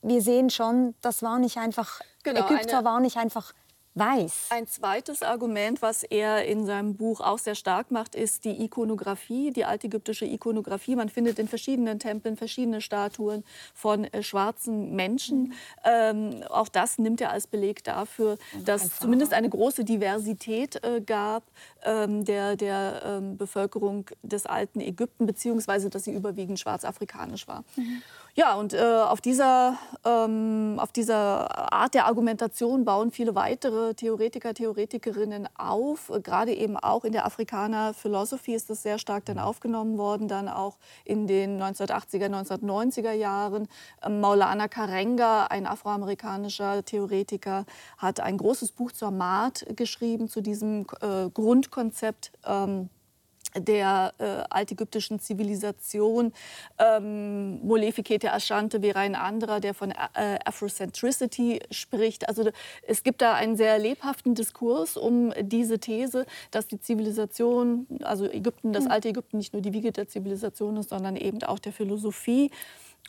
wir sehen schon, das war nicht einfach, genau, Ägypter war nicht einfach weiß. Ein zweites Argument, was er in seinem Buch auch sehr stark macht, ist die Ikonografie, die altägyptische Ikonografie. Man findet in verschiedenen Tempeln verschiedene Statuen von äh, schwarzen Menschen. Mhm. Ähm, auch das nimmt er als Beleg dafür, dass zumindest eine große Diversität äh, gab ähm, der, der ähm, Bevölkerung des alten Ägypten, beziehungsweise dass sie überwiegend schwarzafrikanisch war. Mhm. Ja, und äh, auf, dieser, ähm, auf dieser Art der Argumentation bauen viele weitere Theoretiker, Theoretikerinnen auf. Gerade eben auch in der Afrikaner Philosophy ist das sehr stark dann aufgenommen worden, dann auch in den 1980er, 1990er Jahren. Ähm, Maulana Karenga, ein afroamerikanischer Theoretiker, hat ein großes Buch zur Maat geschrieben, zu diesem äh, Grundkonzept. Ähm, der äh, altägyptischen Zivilisation. Ähm, Molefikete Ashante wäre ein anderer, der von äh, Afrocentricity spricht. Also es gibt da einen sehr lebhaften Diskurs um diese These, dass die Zivilisation, also Ägypten, das hm. alte Ägypten nicht nur die Wiege der Zivilisation ist, sondern eben auch der Philosophie.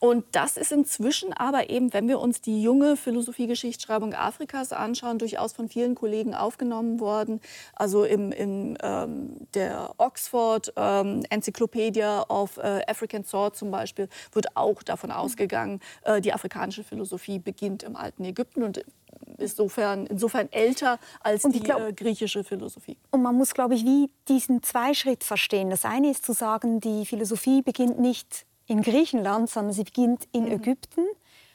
Und das ist inzwischen aber eben, wenn wir uns die junge Philosophie-Geschichtsschreibung Afrikas anschauen, durchaus von vielen Kollegen aufgenommen worden. Also im, in ähm, der Oxford ähm, Encyclopedia of äh, African Thought zum Beispiel wird auch davon ausgegangen, äh, die afrikanische Philosophie beginnt im alten Ägypten und ist insofern, insofern älter als die glaub, äh, griechische Philosophie. Und man muss, glaube ich, wie diesen Zweischritt verstehen. Das eine ist zu sagen, die Philosophie beginnt nicht in Griechenland, sondern sie beginnt in mhm. Ägypten.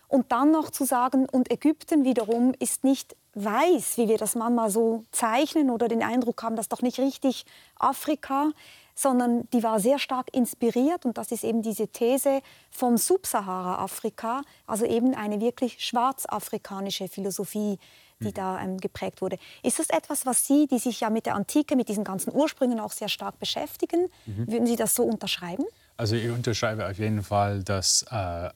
Und dann noch zu sagen, und Ägypten wiederum ist nicht weiß, wie wir das manchmal so zeichnen oder den Eindruck haben, das ist doch nicht richtig Afrika, sondern die war sehr stark inspiriert und das ist eben diese These vom Subsahara-Afrika, also eben eine wirklich schwarzafrikanische Philosophie, die mhm. da ähm, geprägt wurde. Ist das etwas, was Sie, die sich ja mit der Antike, mit diesen ganzen Ursprüngen auch sehr stark beschäfgen, mhm. würden Sie das so unterschreiben? Also ich unterschreibe auf jeden Fall, dass, äh,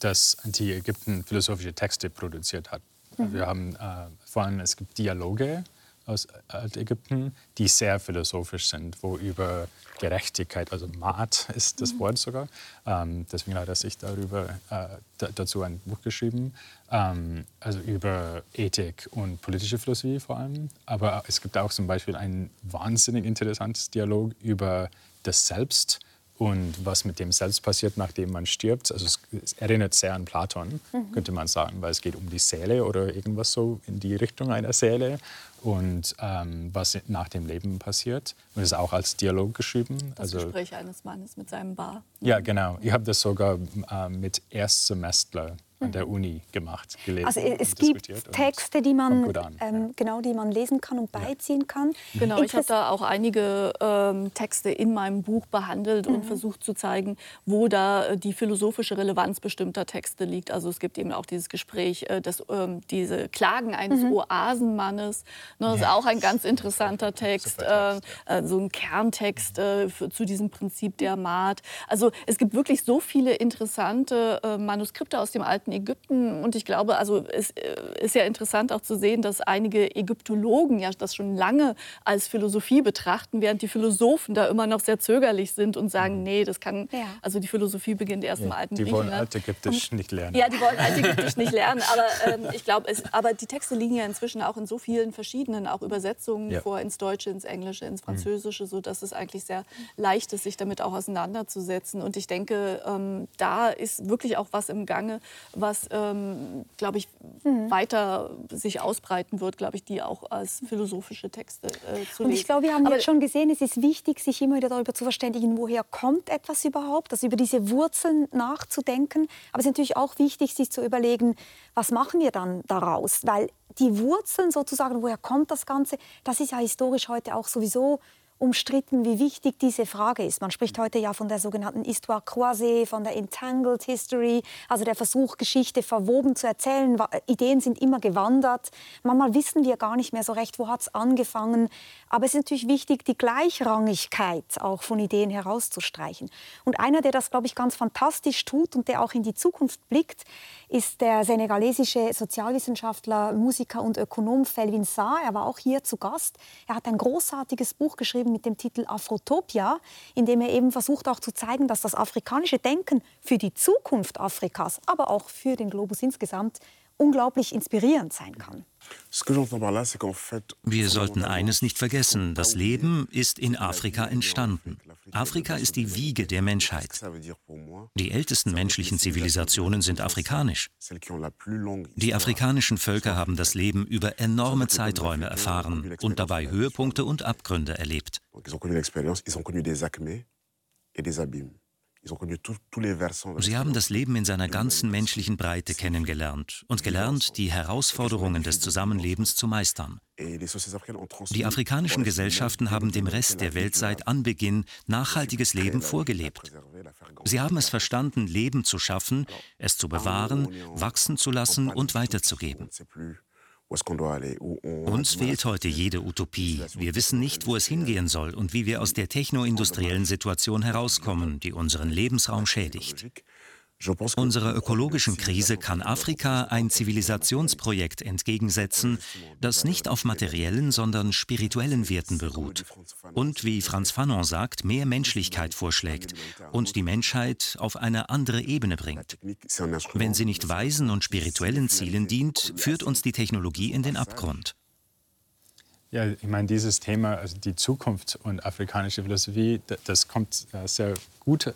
dass Antike-Ägypten philosophische Texte produziert hat. Mhm. Wir haben äh, vor allem, es gibt Dialoge, aus Altägypten, die sehr philosophisch sind, wo über Gerechtigkeit, also Maat ist das mhm. Wort sogar, ähm, deswegen hat er sich darüber, äh, dazu ein Buch geschrieben, ähm, also über Ethik und politische Philosophie vor allem. Aber es gibt auch zum Beispiel ein wahnsinnig interessantes Dialog über das Selbst und was mit dem Selbst passiert, nachdem man stirbt. Also es, es erinnert sehr an Platon, mhm. könnte man sagen, weil es geht um die Seele oder irgendwas so in die Richtung einer Seele und ähm, was nach dem Leben passiert. Und es ist auch als Dialog geschrieben. Das also, Gespräch eines Mannes mit seinem Bar. Ja, genau. Ich habe das sogar äh, mit Erstsemestler an der Uni gemacht, gelesen. Also es gibt Texte, die man, ähm, genau, die man lesen kann und beiziehen kann. Genau, ich habe da auch einige ähm, Texte in meinem Buch behandelt mhm. und versucht zu zeigen, wo da äh, die philosophische Relevanz bestimmter Texte liegt. Also es gibt eben auch dieses Gespräch, äh, das, ähm, diese Klagen eines mhm. Oasenmannes. Ne, das ist auch ein ganz interessanter Text, äh, äh, so ein Kerntext äh, für, zu diesem Prinzip der Maat. Also es gibt wirklich so viele interessante äh, Manuskripte aus dem alten alten Ägypten. Und ich glaube, also es äh, ist ja interessant auch zu sehen, dass einige Ägyptologen ja das schon lange als Philosophie betrachten, während die Philosophen da immer noch sehr zögerlich sind und sagen, mhm. nee, das kann, ja. also die Philosophie beginnt erst ja, im alten Die wollen altägyptisch nicht lernen. Ja, die wollen altägyptisch nicht lernen, aber ähm, ich glaube, aber die Texte liegen ja inzwischen auch in so vielen verschiedenen auch Übersetzungen ja. vor, ins Deutsche, ins Englische, ins mhm. Französische, mhm. so dass es eigentlich sehr leicht ist, sich damit auch auseinanderzusetzen. Und ich denke, ähm, da ist wirklich auch was im Gange, was, ähm, glaube ich, mhm. weiter sich ausbreiten wird, glaube ich, die auch als philosophische Texte äh, zu Und ich glaube, wir haben Aber jetzt schon gesehen, es ist wichtig, sich immer wieder darüber zu verständigen, woher kommt etwas überhaupt, also über diese Wurzeln nachzudenken. Aber es ist natürlich auch wichtig, sich zu überlegen, was machen wir dann daraus? Weil die Wurzeln sozusagen, woher kommt das Ganze, das ist ja historisch heute auch sowieso umstritten, wie wichtig diese Frage ist. Man spricht heute ja von der sogenannten Histoire croisée, von der Entangled History, also der Versuch, Geschichte verwoben zu erzählen. Ideen sind immer gewandert. Manchmal wissen wir gar nicht mehr so recht, wo hat es angefangen. Aber es ist natürlich wichtig, die Gleichrangigkeit auch von Ideen herauszustreichen. Und einer, der das, glaube ich, ganz fantastisch tut und der auch in die Zukunft blickt, ist der senegalesische Sozialwissenschaftler, Musiker und Ökonom Felvin Saar. Er war auch hier zu Gast. Er hat ein großartiges Buch geschrieben mit dem Titel Afrotopia, in dem er eben versucht auch zu zeigen, dass das afrikanische Denken für die Zukunft Afrikas, aber auch für den Globus insgesamt unglaublich inspirierend sein kann. Wir sollten eines nicht vergessen. Das Leben ist in Afrika entstanden. Afrika ist die Wiege der Menschheit. Die ältesten menschlichen Zivilisationen sind afrikanisch. Die afrikanischen Völker haben das Leben über enorme Zeiträume erfahren und dabei Höhepunkte und Abgründe erlebt. Sie haben das Leben in seiner ganzen menschlichen Breite kennengelernt und gelernt, die Herausforderungen des Zusammenlebens zu meistern. Die afrikanischen Gesellschaften haben dem Rest der Welt seit Anbeginn nachhaltiges Leben vorgelebt. Sie haben es verstanden, Leben zu schaffen, es zu bewahren, wachsen zu lassen und weiterzugeben. Uns fehlt heute jede Utopie. Wir wissen nicht, wo es hingehen soll und wie wir aus der technoindustriellen Situation herauskommen, die unseren Lebensraum schädigt. Unserer ökologischen Krise kann Afrika ein Zivilisationsprojekt entgegensetzen, das nicht auf materiellen, sondern spirituellen Werten beruht und, wie Franz Fanon sagt, mehr Menschlichkeit vorschlägt und die Menschheit auf eine andere Ebene bringt. Wenn sie nicht weisen und spirituellen Zielen dient, führt uns die Technologie in den Abgrund. Ja, ich meine, dieses Thema, also die Zukunft und afrikanische Philosophie, das kommt äh, sehr gut äh,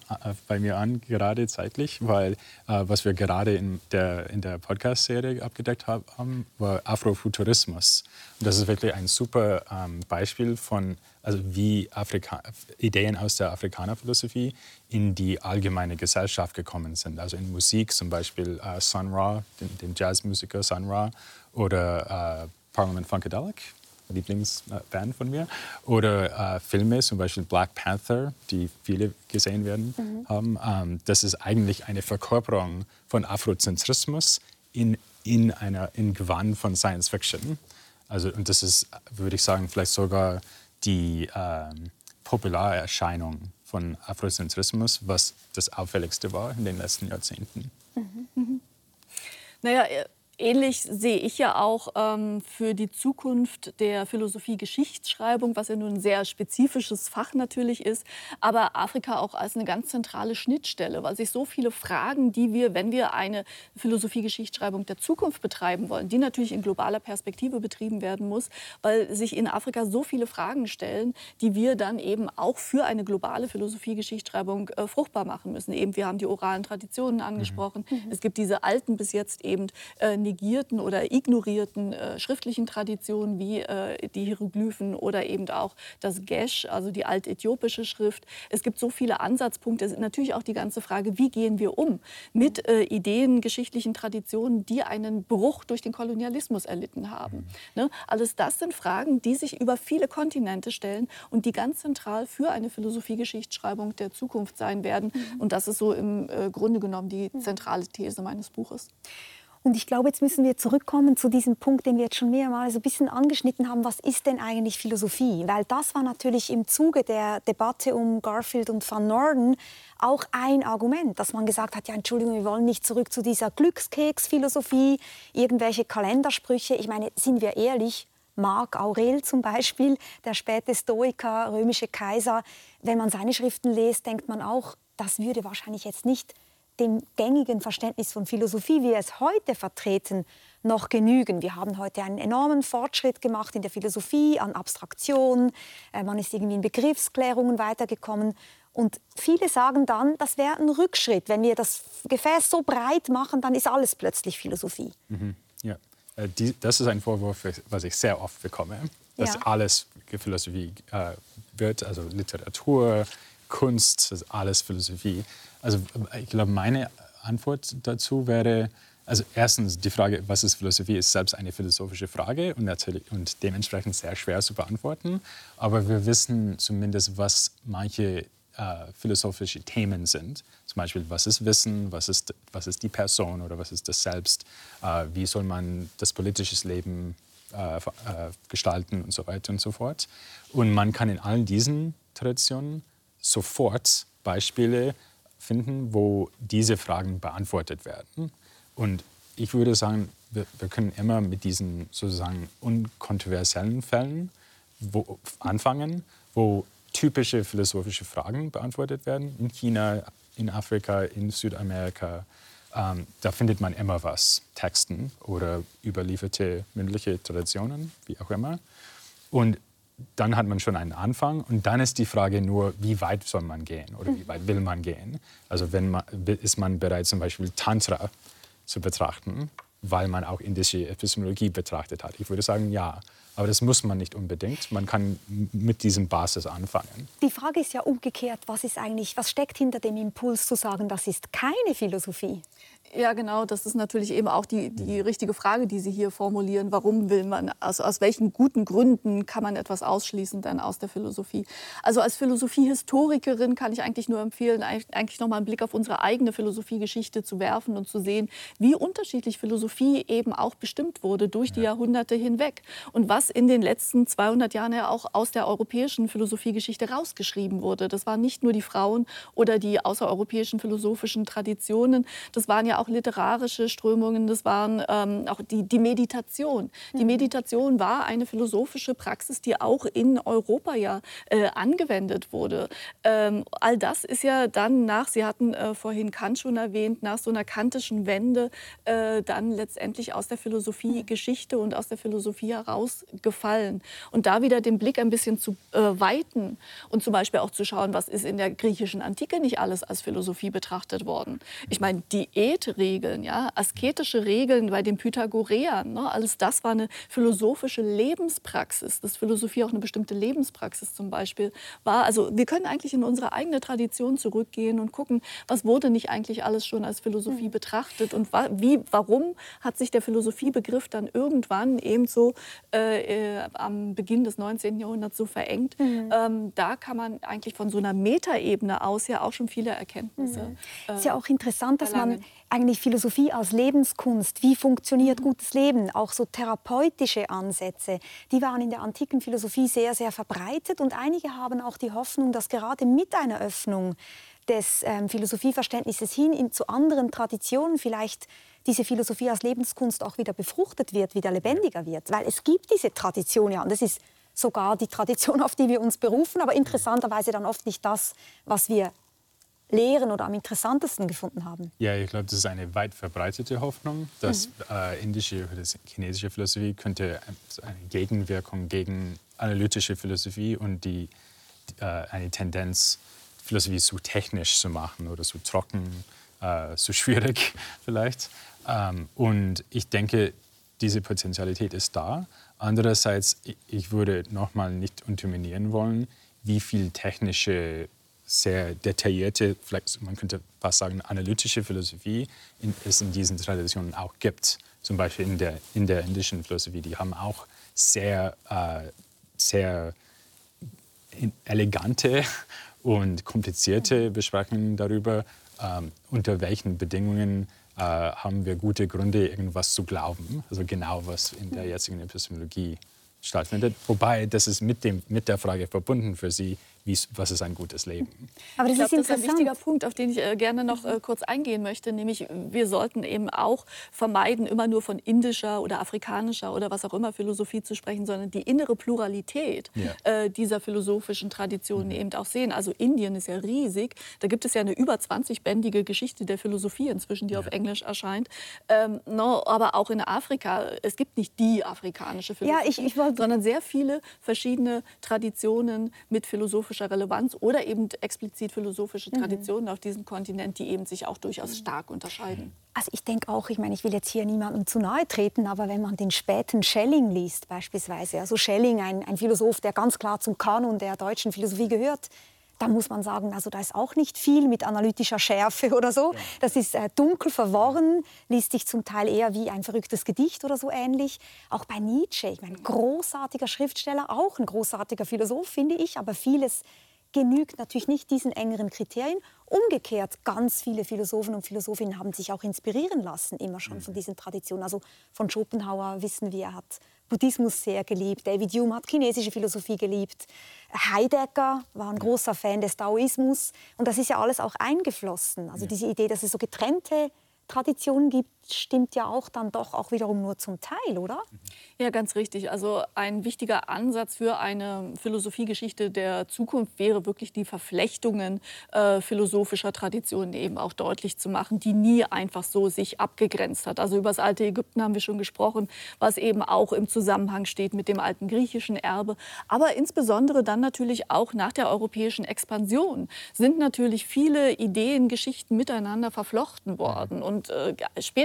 bei mir an, gerade zeitlich, weil äh, was wir gerade in der, in der Podcast-Serie abgedeckt haben, war Afrofuturismus. Und das ist wirklich ein super ähm, Beispiel von, also wie Afrika Ideen aus der Afrikanerphilosophie in die allgemeine Gesellschaft gekommen sind. Also in Musik zum Beispiel Sun Ra, den, den Jazzmusiker Sun Ra, oder Parliament Funkadelic Lieblingsband von mir. Oder äh, Filme, zum Beispiel Black Panther, die viele gesehen werden mhm. haben. Ähm, das ist eigentlich eine Verkörperung von Afrozentrismus in, in, einer, in Gewand von Science Fiction. Also, und das ist, würde ich sagen, vielleicht sogar die ähm, Popularerscheinung von Afrozentrismus, was das auffälligste war in den letzten Jahrzehnten. Mhm. Mhm. Naja, ähnlich sehe ich ja auch ähm, für die Zukunft der Philosophie-Geschichtsschreibung, was ja nun ein sehr spezifisches Fach natürlich ist, aber Afrika auch als eine ganz zentrale Schnittstelle, weil sich so viele Fragen, die wir, wenn wir eine Philosophie-Geschichtsschreibung der Zukunft betreiben wollen, die natürlich in globaler Perspektive betrieben werden muss, weil sich in Afrika so viele Fragen stellen, die wir dann eben auch für eine globale Philosophie-Geschichtsschreibung äh, fruchtbar machen müssen. Eben, wir haben die oralen Traditionen angesprochen. Mhm. Es gibt diese alten bis jetzt eben äh, negierten oder ignorierten äh, schriftlichen Traditionen wie äh, die Hieroglyphen oder eben auch das Gesh, also die altäthiopische Schrift. Es gibt so viele Ansatzpunkte. Es ist natürlich auch die ganze Frage, wie gehen wir um mit äh, Ideen, geschichtlichen Traditionen, die einen Bruch durch den Kolonialismus erlitten haben. Ne? Alles das sind Fragen, die sich über viele Kontinente stellen und die ganz zentral für eine Philosophie-Geschichtsschreibung der Zukunft sein werden. Mhm. Und das ist so im äh, Grunde genommen die zentrale These meines Buches. Und ich glaube, jetzt müssen wir zurückkommen zu diesem Punkt, den wir jetzt schon mehrmals so ein bisschen angeschnitten haben. Was ist denn eigentlich Philosophie? Weil das war natürlich im Zuge der Debatte um Garfield und Van Norden auch ein Argument, dass man gesagt hat, ja, Entschuldigung, wir wollen nicht zurück zu dieser Glückskeks-Philosophie, irgendwelche Kalendersprüche. Ich meine, sind wir ehrlich, Marc Aurel zum Beispiel, der späte Stoiker, römische Kaiser, wenn man seine Schriften liest, denkt man auch, das würde wahrscheinlich jetzt nicht dem gängigen Verständnis von Philosophie, wie wir es heute vertreten, noch genügen. Wir haben heute einen enormen Fortschritt gemacht in der Philosophie, an Abstraktion. Äh, man ist irgendwie in Begriffsklärungen weitergekommen. Und viele sagen dann, das wäre ein Rückschritt. Wenn wir das Gefäß so breit machen, dann ist alles plötzlich Philosophie. Mhm. Ja. Äh, das ist ein Vorwurf, was ich sehr oft bekomme, dass ja. alles Philosophie äh, wird, also Literatur, Kunst, das ist alles Philosophie. Also ich glaube, meine Antwort dazu wäre, also erstens die Frage, was ist Philosophie, ist selbst eine philosophische Frage und, natürlich, und dementsprechend sehr schwer zu beantworten. Aber wir wissen zumindest, was manche äh, philosophische Themen sind. Zum Beispiel, was ist Wissen, was ist, was ist die Person oder was ist das Selbst, äh, wie soll man das politische Leben äh, äh gestalten und so weiter und so fort. Und man kann in allen diesen Traditionen sofort Beispiele finden, wo diese Fragen beantwortet werden. Und ich würde sagen, wir, wir können immer mit diesen sozusagen unkontroversiellen Fällen wo, anfangen, wo typische philosophische Fragen beantwortet werden. In China, in Afrika, in Südamerika. Ähm, da findet man immer was, Texten oder überlieferte mündliche Traditionen, wie auch immer. Und dann hat man schon einen Anfang und dann ist die Frage nur, wie weit soll man gehen oder wie weit will man gehen. Also wenn man, ist man bereit, zum Beispiel Tantra zu betrachten, weil man auch indische Epistemologie betrachtet hat. Ich würde sagen, ja. Aber das muss man nicht unbedingt. Man kann mit diesem Basis anfangen. Die Frage ist ja umgekehrt, was ist eigentlich, was steckt hinter dem Impuls zu sagen, das ist keine Philosophie? Ja, genau. Das ist natürlich eben auch die, die richtige Frage, die Sie hier formulieren. Warum will man, also aus welchen guten Gründen kann man etwas ausschließen denn aus der Philosophie? Also als Philosophiehistorikerin kann ich eigentlich nur empfehlen, eigentlich noch mal einen Blick auf unsere eigene Philosophiegeschichte zu werfen und zu sehen, wie unterschiedlich Philosophie eben auch bestimmt wurde durch die Jahrhunderte hinweg und was in den letzten 200 Jahren ja auch aus der europäischen Philosophiegeschichte rausgeschrieben wurde. Das waren nicht nur die Frauen oder die außereuropäischen philosophischen Traditionen, das waren ja auch literarische Strömungen, das waren ähm, auch die, die Meditation. Die mhm. Meditation war eine philosophische Praxis, die auch in Europa ja äh, angewendet wurde. Ähm, all das ist ja dann nach, Sie hatten äh, vorhin Kant schon erwähnt, nach so einer kantischen Wende äh, dann letztendlich aus der Philosophiegeschichte und aus der Philosophie herausgefallen. Und da wieder den Blick ein bisschen zu äh, weiten und zum Beispiel auch zu schauen, was ist in der griechischen Antike nicht alles als Philosophie betrachtet worden. Ich meine, Diät Diätregeln, ja, asketische Regeln bei den Pythagoreern. Ne? Alles das war eine philosophische Lebenspraxis, dass Philosophie auch eine bestimmte Lebenspraxis zum Beispiel war. Also wir können eigentlich in unsere eigene Tradition zurückgehen und gucken, was wurde nicht eigentlich alles schon als Philosophie mhm. betrachtet und wie, warum hat sich der Philosophiebegriff dann irgendwann eben so äh, äh, am Beginn des 19. Jahrhunderts so verengt. Mhm. Ähm, da kann man eigentlich von so einer Metaebene aus ja auch schon viele Erkenntnisse. Mhm. Äh, ist ja auch interessant, dass man eigentlich Philosophie als Lebenskunst, wie funktioniert mhm. gutes Leben, auch so therapeutische Ansätze, die waren in der antiken Philosophie sehr, sehr verbreitet und einige haben auch die Hoffnung, dass gerade mit einer Öffnung des ähm, Philosophieverständnisses hin in, zu anderen Traditionen vielleicht diese Philosophie als Lebenskunst auch wieder befruchtet wird, wieder lebendiger wird. Weil es gibt diese Tradition ja und das ist sogar die Tradition, [LAUGHS] auf die wir uns berufen, aber interessanterweise dann oft nicht das, was wir lehren oder am interessantesten gefunden haben. Ja, ich glaube, das ist eine weit verbreitete Hoffnung, dass mhm. äh, indische oder chinesische Philosophie könnte eine Gegenwirkung gegen analytische Philosophie und die, äh, eine Tendenz, Philosophie zu technisch zu machen oder zu trocken, äh, zu [LAUGHS] schwierig vielleicht. Ähm, und ich denke, diese Potentialität ist da. Andererseits, ich würde nochmal nicht unterminieren wollen, wie viel technische sehr detaillierte, vielleicht man könnte fast sagen, analytische Philosophie in, es in diesen Traditionen auch gibt. Zum Beispiel in der, in der indischen Philosophie, die haben auch sehr, äh, sehr elegante [LAUGHS] und komplizierte Besprechungen darüber, ähm, unter welchen Bedingungen äh, haben wir gute Gründe, irgendwas zu glauben. Also genau, was in der jetzigen Epistemologie stattfindet. Wobei, das ist mit, dem, mit der Frage verbunden für Sie, was ist ein gutes Leben. [LAUGHS] Aber das, ich glaub, ist, das ist ein wichtiger Punkt, auf den ich äh, gerne noch äh, kurz eingehen möchte. Nämlich, wir sollten eben auch vermeiden, immer nur von indischer oder afrikanischer oder was auch immer Philosophie zu sprechen, sondern die innere Pluralität ja. äh, dieser philosophischen Traditionen mhm. eben auch sehen. Also Indien ist ja riesig. Da gibt es ja eine über 20-bändige Geschichte der Philosophie inzwischen, die ja. auf Englisch erscheint. Ähm, no, aber auch in Afrika. Es gibt nicht die afrikanische Philosophie, ja, ich, ich sondern sehr viele verschiedene Traditionen mit philosophischen philosophischer Relevanz oder eben explizit philosophische mhm. Traditionen mhm. auf diesem Kontinent, die eben sich auch durchaus stark unterscheiden. Also ich denke auch, ich meine, ich will jetzt hier niemandem zu nahe treten, aber wenn man den späten Schelling liest beispielsweise, also Schelling, ein, ein Philosoph, der ganz klar zum Kanon der deutschen Philosophie gehört, da muss man sagen, also da ist auch nicht viel mit analytischer Schärfe oder so. Das ist äh, dunkel verworren, liest sich zum Teil eher wie ein verrücktes Gedicht oder so ähnlich. Auch bei Nietzsche, ich meine, großartiger Schriftsteller, auch ein großartiger Philosoph, finde ich, aber vieles genügt natürlich nicht diesen engeren Kriterien. Umgekehrt, ganz viele Philosophen und Philosophinnen haben sich auch inspirieren lassen, immer schon von mhm. diesen Traditionen. Also von Schopenhauer wissen wir, er hat Buddhismus sehr geliebt. David Hume hat chinesische Philosophie geliebt. Heidegger war ein großer Fan des Daoismus. Und das ist ja alles auch eingeflossen. Also diese Idee, dass es so getrennte Traditionen gibt, stimmt ja auch dann doch auch wiederum nur zum Teil, oder? Ja, ganz richtig. Also ein wichtiger Ansatz für eine Philosophiegeschichte der Zukunft wäre wirklich die Verflechtungen äh, philosophischer Traditionen eben auch deutlich zu machen, die nie einfach so sich abgegrenzt hat. Also über das alte Ägypten haben wir schon gesprochen, was eben auch im Zusammenhang steht mit dem alten griechischen Erbe. Aber insbesondere dann natürlich auch nach der europäischen Expansion sind natürlich viele Ideen, Geschichten miteinander verflochten worden. Und äh,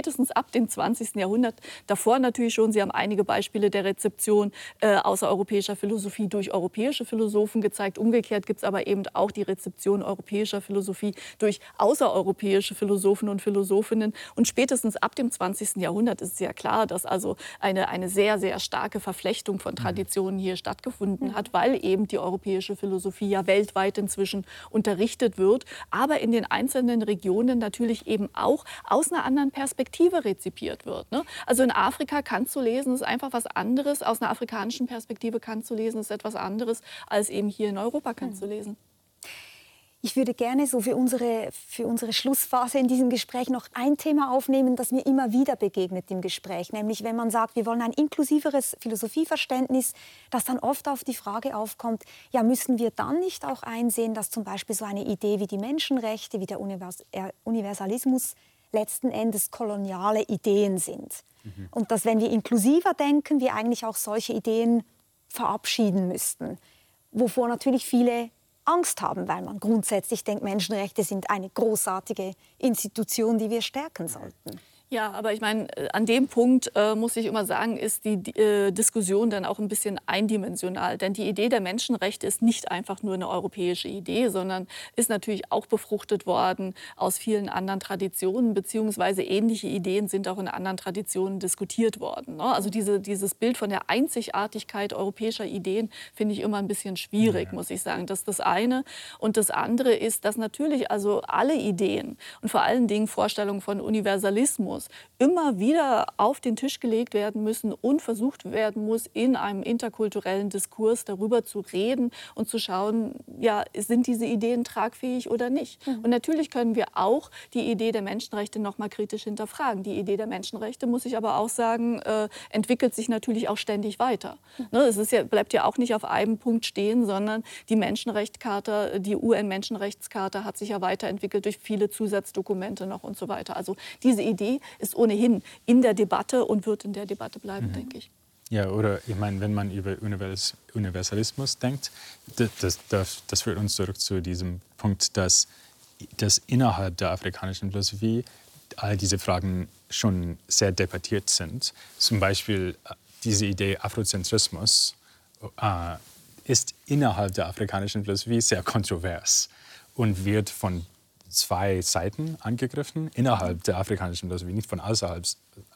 spätestens ab dem 20. Jahrhundert, davor natürlich schon, Sie haben einige Beispiele der Rezeption äh, außereuropäischer Philosophie durch europäische Philosophen gezeigt. Umgekehrt gibt es aber eben auch die Rezeption europäischer Philosophie durch außereuropäische Philosophen und Philosophinnen. Und spätestens ab dem 20. Jahrhundert ist es ja klar, dass also eine, eine sehr, sehr starke Verflechtung von Traditionen hier stattgefunden hat, weil eben die europäische Philosophie ja weltweit inzwischen unterrichtet wird, aber in den einzelnen Regionen natürlich eben auch aus einer anderen Perspektive rezipiert wird. Ne? Also in Afrika kannst du lesen, ist einfach was anderes. Aus einer afrikanischen Perspektive kannst du lesen, ist etwas anderes, als eben hier in Europa kannst du mhm. lesen. Ich würde gerne so für unsere, für unsere Schlussphase in diesem Gespräch noch ein Thema aufnehmen, das mir immer wieder begegnet im Gespräch. Nämlich, wenn man sagt, wir wollen ein inklusiveres Philosophieverständnis, das dann oft auf die Frage aufkommt, ja, müssen wir dann nicht auch einsehen, dass zum Beispiel so eine Idee wie die Menschenrechte, wie der äh, Universalismus letzten Endes koloniale Ideen sind. Mhm. Und dass, wenn wir inklusiver denken, wir eigentlich auch solche Ideen verabschieden müssten. Wovor natürlich viele Angst haben, weil man grundsätzlich denkt, Menschenrechte sind eine großartige Institution, die wir stärken sollten. Ja, aber ich meine, äh, an dem Punkt äh, muss ich immer sagen, ist die, die äh, Diskussion dann auch ein bisschen eindimensional. Denn die Idee der Menschenrechte ist nicht einfach nur eine europäische Idee, sondern ist natürlich auch befruchtet worden aus vielen anderen Traditionen, beziehungsweise ähnliche Ideen sind auch in anderen Traditionen diskutiert worden. Ne? Also diese, dieses Bild von der Einzigartigkeit europäischer Ideen finde ich immer ein bisschen schwierig, ja. muss ich sagen. Das ist das eine. Und das andere ist, dass natürlich also alle Ideen und vor allen Dingen Vorstellungen von Universalismus, Universalismus immer wieder auf den Tisch gelegt werden müssen und versucht werden muss, in einem interkulturellen Diskurs darüber zu reden und zu schauen, ja, sind diese Ideen tragfähig oder nicht. Mhm. Und natürlich können wir auch die Idee der Menschenrechte noch mal kritisch hinterfragen. Die Idee der Menschenrechte, muss ich aber auch sagen, äh, entwickelt sich natürlich auch ständig weiter. Mhm. Ne, es ja, bleibt ja auch nicht auf einem Punkt stehen, sondern die Menschenrechtscharta, die UN-Menschenrechtscharta hat sich ja weiterentwickelt durch viele Zusatzdokumente noch und so weiter. Also diese Idee ist ohnehin in der Debatte und wird in der Debatte bleiben, mhm. denke ich. Ja, oder ich meine, wenn man über Universalismus denkt, das, das, das führt uns zurück zu diesem Punkt, dass, dass innerhalb der afrikanischen Philosophie all diese Fragen schon sehr debattiert sind. Zum Beispiel äh, diese Idee Afrozentrismus äh, ist innerhalb der afrikanischen Philosophie sehr kontrovers und wird von zwei Seiten angegriffen, innerhalb der afrikanischen Philosophie, nicht von außerhalb,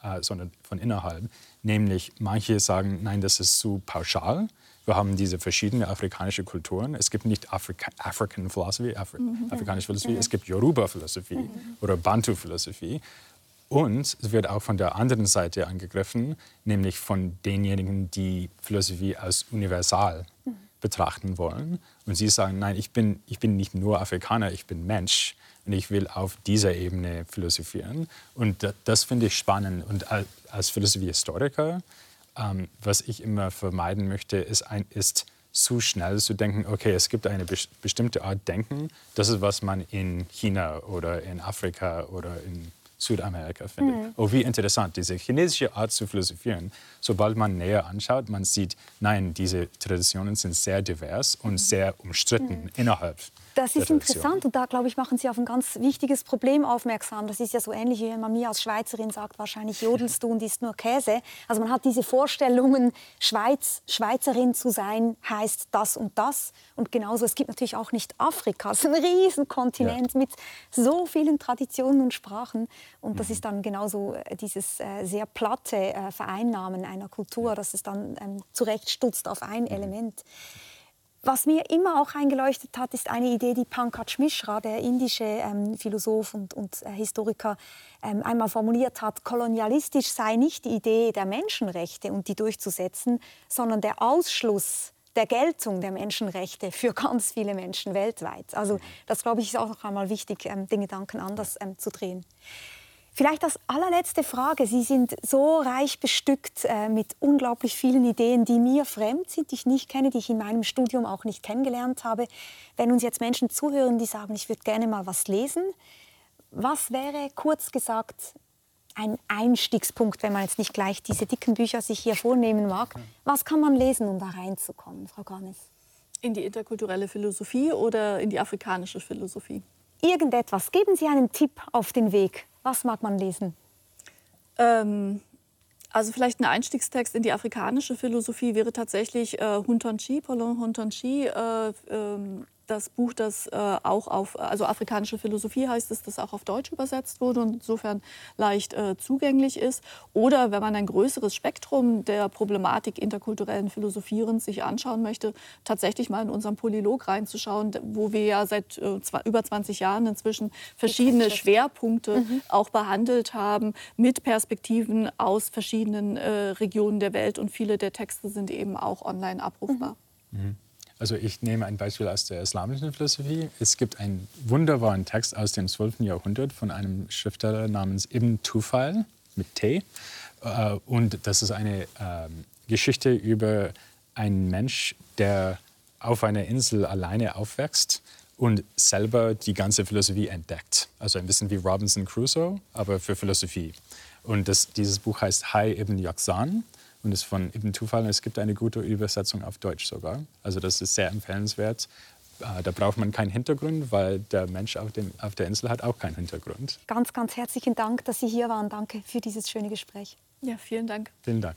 äh, sondern von innerhalb. Nämlich manche sagen, nein, das ist zu pauschal. Wir haben diese verschiedenen afrikanischen Kulturen. Es gibt nicht Afrika African Philosophy, Afri mhm. afrikanische Philosophie, mhm. es gibt Yoruba-Philosophie mhm. oder Bantu-Philosophie. Und es wird auch von der anderen Seite angegriffen, nämlich von denjenigen, die Philosophie als universal mhm. Betrachten wollen. Und sie sagen, nein, ich bin, ich bin nicht nur Afrikaner, ich bin Mensch und ich will auf dieser Ebene philosophieren. Und das, das finde ich spannend. Und als Philosophiehistoriker, ähm, was ich immer vermeiden möchte, ist, ein, ist zu schnell zu denken, okay, es gibt eine bestimmte Art Denken, das ist, was man in China oder in Afrika oder in Südamerika findet. Mhm. Oh, wie interessant, diese chinesische Art zu philosophieren. Sobald man näher anschaut, man sieht, nein, diese Traditionen sind sehr divers und sehr umstritten mhm. innerhalb das ist interessant und da, glaube ich, machen Sie auf ein ganz wichtiges Problem aufmerksam. Das ist ja so ähnlich, wie wenn man mir als Schweizerin sagt, wahrscheinlich jodelst du und isst nur Käse. Also man hat diese Vorstellungen, Schweiz, Schweizerin zu sein, heißt das und das. Und genauso, es gibt natürlich auch nicht Afrika, es ist ein Riesenkontinent ja. mit so vielen Traditionen und Sprachen. Und das mhm. ist dann genauso äh, dieses äh, sehr platte äh, Vereinnahmen einer Kultur, dass es dann ähm, zurechtstutzt auf ein mhm. Element. Was mir immer auch eingeleuchtet hat, ist eine Idee, die Pankaj Mishra, der indische ähm, Philosoph und, und äh, Historiker, ähm, einmal formuliert hat. Kolonialistisch sei nicht die Idee der Menschenrechte und die durchzusetzen, sondern der Ausschluss der Geltung der Menschenrechte für ganz viele Menschen weltweit. Also das, glaube ich, ist auch noch einmal wichtig, ähm, den Gedanken anders ähm, zu drehen. Vielleicht als allerletzte Frage. Sie sind so reich bestückt äh, mit unglaublich vielen Ideen, die mir fremd sind, die ich nicht kenne, die ich in meinem Studium auch nicht kennengelernt habe. Wenn uns jetzt Menschen zuhören, die sagen, ich würde gerne mal was lesen, was wäre kurz gesagt ein Einstiegspunkt, wenn man jetzt nicht gleich diese dicken Bücher sich hier vornehmen mag? Was kann man lesen, um da reinzukommen, Frau Garnes? In die interkulturelle Philosophie oder in die afrikanische Philosophie? Irgendetwas. Geben Sie einen Tipp auf den Weg. Was mag man lesen? Ähm, also vielleicht ein Einstiegstext in die afrikanische Philosophie wäre tatsächlich äh, Huntonchi, Paulin Huntonchi, äh, ähm, das Buch, das äh, auch auf, also afrikanische Philosophie heißt es, das auch auf Deutsch übersetzt wurde und insofern leicht äh, zugänglich ist. Oder wenn man ein größeres Spektrum der Problematik interkulturellen Philosophierens sich anschauen möchte, tatsächlich mal in unserem Polylog reinzuschauen, wo wir ja seit äh, über 20 Jahren inzwischen verschiedene Schwerpunkte mhm. auch behandelt haben mit Perspektiven aus verschiedenen äh, Regionen der Welt und viele der Texte sind eben auch online abrufbar. Mhm. Mhm. Also ich nehme ein Beispiel aus der islamischen Philosophie. Es gibt einen wunderbaren Text aus dem 12. Jahrhundert von einem Schriftsteller namens Ibn Tufal mit T. Äh, und das ist eine ähm, Geschichte über einen Mensch, der auf einer Insel alleine aufwächst und selber die ganze Philosophie entdeckt. Also ein bisschen wie Robinson Crusoe, aber für Philosophie. Und das, dieses Buch heißt Hai ibn Yaqzan und ist von Ibn Tufal. Es gibt eine gute Übersetzung auf Deutsch sogar. Also das ist sehr empfehlenswert. Äh, da braucht man keinen Hintergrund, weil der Mensch auf, dem, auf der Insel hat auch keinen Hintergrund. Ganz, ganz herzlichen Dank, dass Sie hier waren. Danke für dieses schöne Gespräch. Ja, vielen Dank. Vielen Dank.